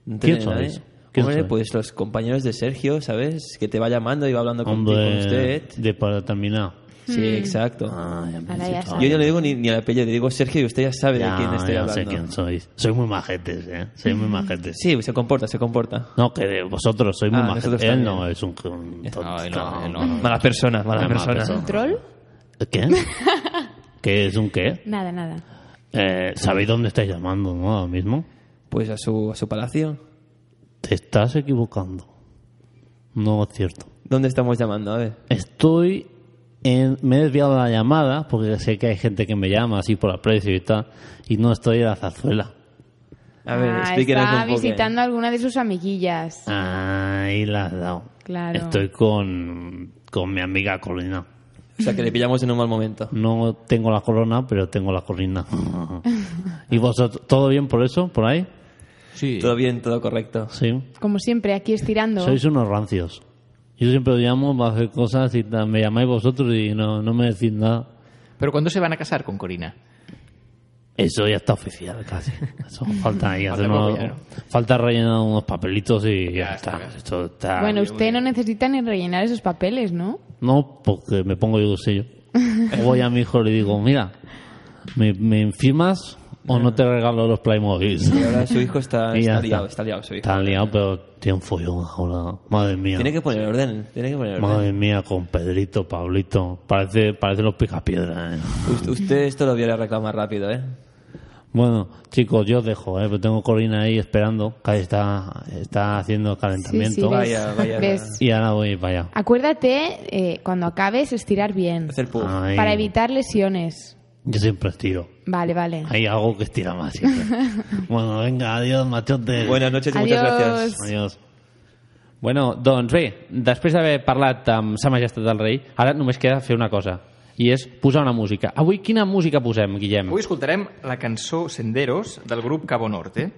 S6: No
S1: ¿Quién sois? ¿Quién
S6: Hombre,
S1: sois?
S6: pues los compañeros de Sergio, ¿sabes? Que te va llamando y va hablando contigo, con
S1: Hombre,
S6: usted.
S1: de para terminar.
S6: Sí,
S9: Mm.
S6: exacto.
S2: Ah, ya me
S9: Ahora
S2: he
S9: ya.
S6: Yo no le digo ni, ni el apellido, le digo Sergio y usted ya sabe
S2: Ya,
S6: de quién estoy
S2: ya
S6: hablando.
S2: sé quién sois. Sois muy majetes, ¿eh? Sois muy majetes.
S6: Sí, se comporta, se comporta.
S2: No, que vosotros sois muy
S6: Ah,
S2: majetes. Él
S6: también.
S2: no es un... un
S6: no, no, no. Mala persona, mala persona.
S9: ¿Un troll?
S2: ¿Qué? ¿Qué es un qué?
S9: Nada, nada.
S2: Eh, ¿Sabéis dónde estáis llamando, no? Ahora mismo.
S6: Pues a su, a su palacio.
S2: Te estás equivocando. No es cierto.
S6: ¿Dónde estamos llamando? A ver.
S2: Estoy en... Me he desviado de la llamada porque sé que hay gente que me llama así por aprecio y tal. Y no estoy en la zarzuela.
S6: A ver,
S9: Ah, está
S6: un poco.
S9: visitando a alguna de sus amiguillas.
S2: Ahí la has dado.
S9: Claro.
S2: Estoy con, con mi amiga Colina.
S6: O sea, que le pillamos en un mal momento.
S2: No tengo la corona, pero tengo la colina. ¿Y vosotros, todo bien por eso, por ahí?
S3: Sí.
S6: Todo bien, todo correcto.
S2: Sí.
S9: Como siempre, aquí estirando.
S2: Sois unos rancios. Yo siempre os llamo para hacer cosas y me llamáis vosotros y no, no me decís nada.
S3: ¿Pero cuándo se van a casar con Corina?
S2: Eso ya está oficial casi. Eso falta ahí
S3: Falta
S2: unos-
S3: ya, ¿no?
S2: falta rellenar unos papelitos y ya, está. Esto está
S9: bueno, usted no necesita ni rellenar esos papeles, ¿no?
S2: No, porque me pongo yo el sello. O voy a mi hijo y le digo, mira, ¿me, me firmas o no te regalo los Playmobil?
S6: Y ahora su hijo está,
S2: ya
S6: está liado, está liado su hijo.
S2: Está liado, pero tiene un follón ahora. Madre mía.
S6: Tiene que poner orden, tiene que poner orden.
S2: Madre mía, con Pedrito, Pablito. Parece, parece los picapiedras, ¿eh?
S6: Usted, usted esto lo viene a reclamar rápido, ¿eh?
S2: Bueno, chicos, yo os dejo, ¿eh? Pero tengo Corina ahí esperando, que ahí está, está haciendo calentamiento.
S9: Sí, sí, ves- Vaya, vaya. ves.
S2: Y ahora voy para allá.
S9: Acuérdate, eh, cuando acabes, estirar bien. Para evitar lesiones.
S2: Yo siempre estiro.
S9: Vale, vale.
S2: Hay algo que estira más siempre. bueno, venga, adiós, machotes.
S6: Buenas noches y muchas Adiós. gracias.
S2: Adiós.
S1: Bueno, doncs bé, després d'haver parlat amb Sa Majestat del Rei, ara només queda fer una cosa, i és posar una música. Avui quina música posem, Guillem?
S3: Avui escoltarem la cançó Senderos del grup Cabo Norte.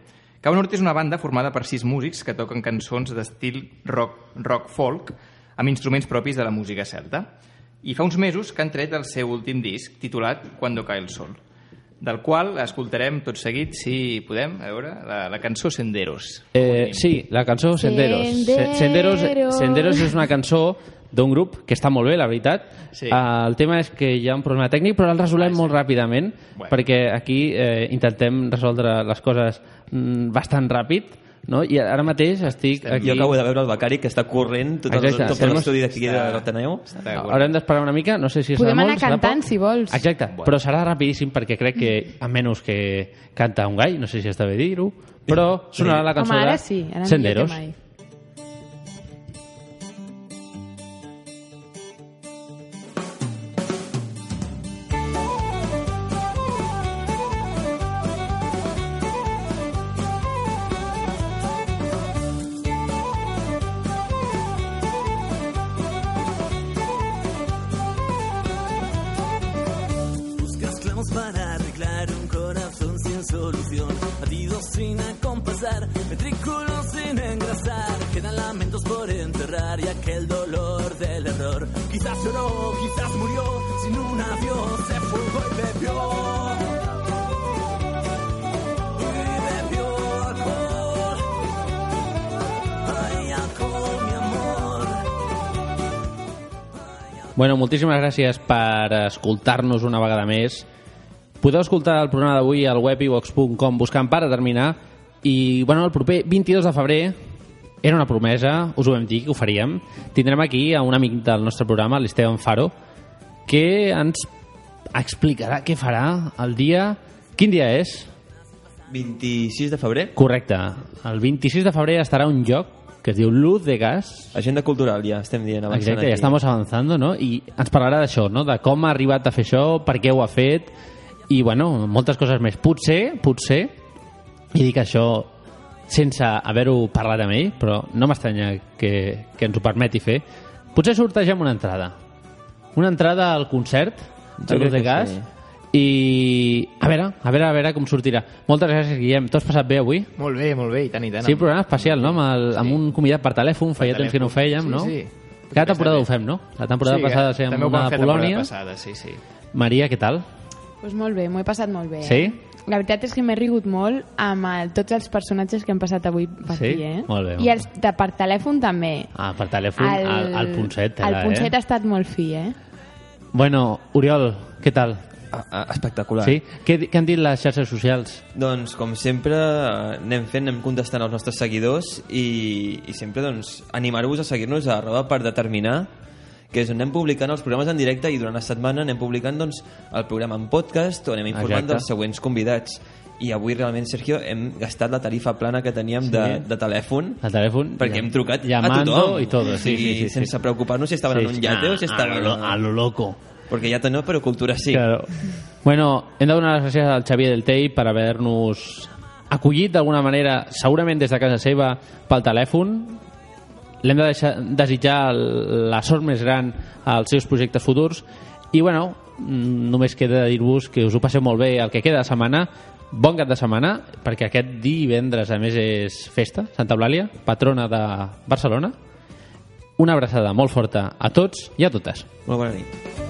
S3: Cabo Norte és una banda formada per sis músics que toquen cançons d'estil rock, rock folk amb instruments propis de la música celta. I fa uns mesos que han tret el seu últim disc titulat Cuando cae el sol, del qual escoltarem tot seguit, si podem, a veure, la, la cançó Senderos.
S1: Eh, sí, la cançó Senderos. Se-
S9: Senderos.
S1: Senderos, Senderos és una cançó d'un grup que està molt bé, la veritat.
S3: Sí.
S1: Eh, el tema és que hi ha un problema tècnic, però el resolem molt ràpidament,
S3: Bueno.
S1: perquè aquí eh, intentem resoldre les coses mm, bastant ràpid, no? i ara mateix estic aquí...
S6: Jo acabo de veure el Becari que està corrent tot, el,
S1: Exacte,
S6: tot
S1: tenemos-
S6: l'estudi d'aquí de l'Ateneu.
S1: Haurem d'esperar una mica, no sé si serà
S9: Podem
S1: molt,
S9: anar
S1: serà
S9: cantant, si vols.
S1: Exacte, però serà rapidíssim perquè crec que, a menys que canta un gall, no sé si està bé dir-ho, però sonarà la cançó
S9: Home, ara
S1: de
S9: sí, ara
S1: Senderos.
S9: que mai.
S15: Dolor del error. Quizás lloró, quizás murió, sin un adiós se fugó y bebió.
S1: Bueno, moltíssimes gràcies per escoltar-nos una vegada més. Podeu escoltar el programa d'avui al web ivox.com buscant per a terminar i bueno, el proper 22 de febrer era una promesa, us ho vam dir que ho faríem. Tindrem aquí a un amic del nostre programa, l'Esteban Faro, que ens explicarà què farà el dia... Quin dia és?
S6: 26 de febrer.
S1: Correcte. El 26 de febrer estarà un lloc que es diu Luz de Gas.
S6: Agenda cultural, ja estem dient. avançant
S1: Exacte, ja
S6: aquí.
S1: estamos avanzando, no? I ens parlarà d'això, no? De com ha arribat a fer això, per què ho ha fet, i, bueno, moltes coses més. Potser, potser, i dic això sense haver-ho parlat amb ell, però no m'estranya que, que ens ho permeti fer, potser sortegem una entrada. Una entrada al concert
S6: Jo
S1: de
S6: crec
S1: de
S6: que
S1: Gas,
S6: sí.
S1: i a veure, a veure, a veure com sortirà. Moltes gràcies, Guillem. T'ho has passat bé avui?
S3: Molt bé, molt bé, i tant i tant.
S1: Sí, programa especial, no? Amb, el, amb un convidat per telèfon, feia temps que no ho fèiem,
S3: Sí,
S1: no?
S3: sí.
S1: Cada temporada ho fem, no? La temporada
S3: Sí,
S1: passada
S3: també ho
S1: una
S3: fer
S1: Polònia.
S3: temporada passada, sí, sí.
S1: Maria, què tal?
S9: Pues molt bé, m'ho he passat molt bé.
S1: Sí?
S9: Eh? La veritat és que m'he rigut molt amb el, tots els personatges que han passat avui per
S1: Sí?
S9: aquí, eh?
S1: Molt bé, molt
S9: I els de, per telèfon també.
S1: Ah, per telèfon, el, el, Ponset.
S9: El
S1: era,
S9: Ponset
S1: eh?
S9: ha estat molt fi, eh?
S1: Bueno, Oriol, què tal?
S6: Ah, ah, espectacular.
S1: Sí? Què, què han dit les xarxes socials?
S6: Doncs, com sempre, eh, anem fent, anem contestant als nostres seguidors i, i sempre doncs, animar-vos a seguir-nos a arroba per determinar que és on anem publicant els programes en directe i durant la setmana anem publicant doncs, el programa en podcast on anem informant
S1: Exacte.
S6: dels següents convidats i avui realment, Sergio, hem gastat la tarifa plana que teníem
S1: Sí.
S6: de, de telèfon
S1: El telèfon?
S6: perquè hem trucat a tothom
S1: y todo, sí, sí, sí, sí.
S6: sense preocupar-nos si estaven
S1: Sí,
S6: en un
S1: sí.
S6: yate o si
S1: Ah,
S6: estaven
S1: a lo- a lo loco
S6: perquè ja no, però cultura sí
S1: Claro. Bueno, hem de donar les gràcies al Xavier del Tei per haver-nos acollit d'alguna manera, segurament des de casa seva, pel telèfon. L'hem de deixar, desitjar la sort més gran als seus projectes futurs. I, bueno, mm, només queda dir-vos que us ho passeu molt bé el que queda de setmana. Bon cap de setmana, perquè aquest divendres, a més, és festa, Santa Eulàlia, patrona de Barcelona. Una abraçada molt forta a tots i a totes.
S6: Molt bona nit.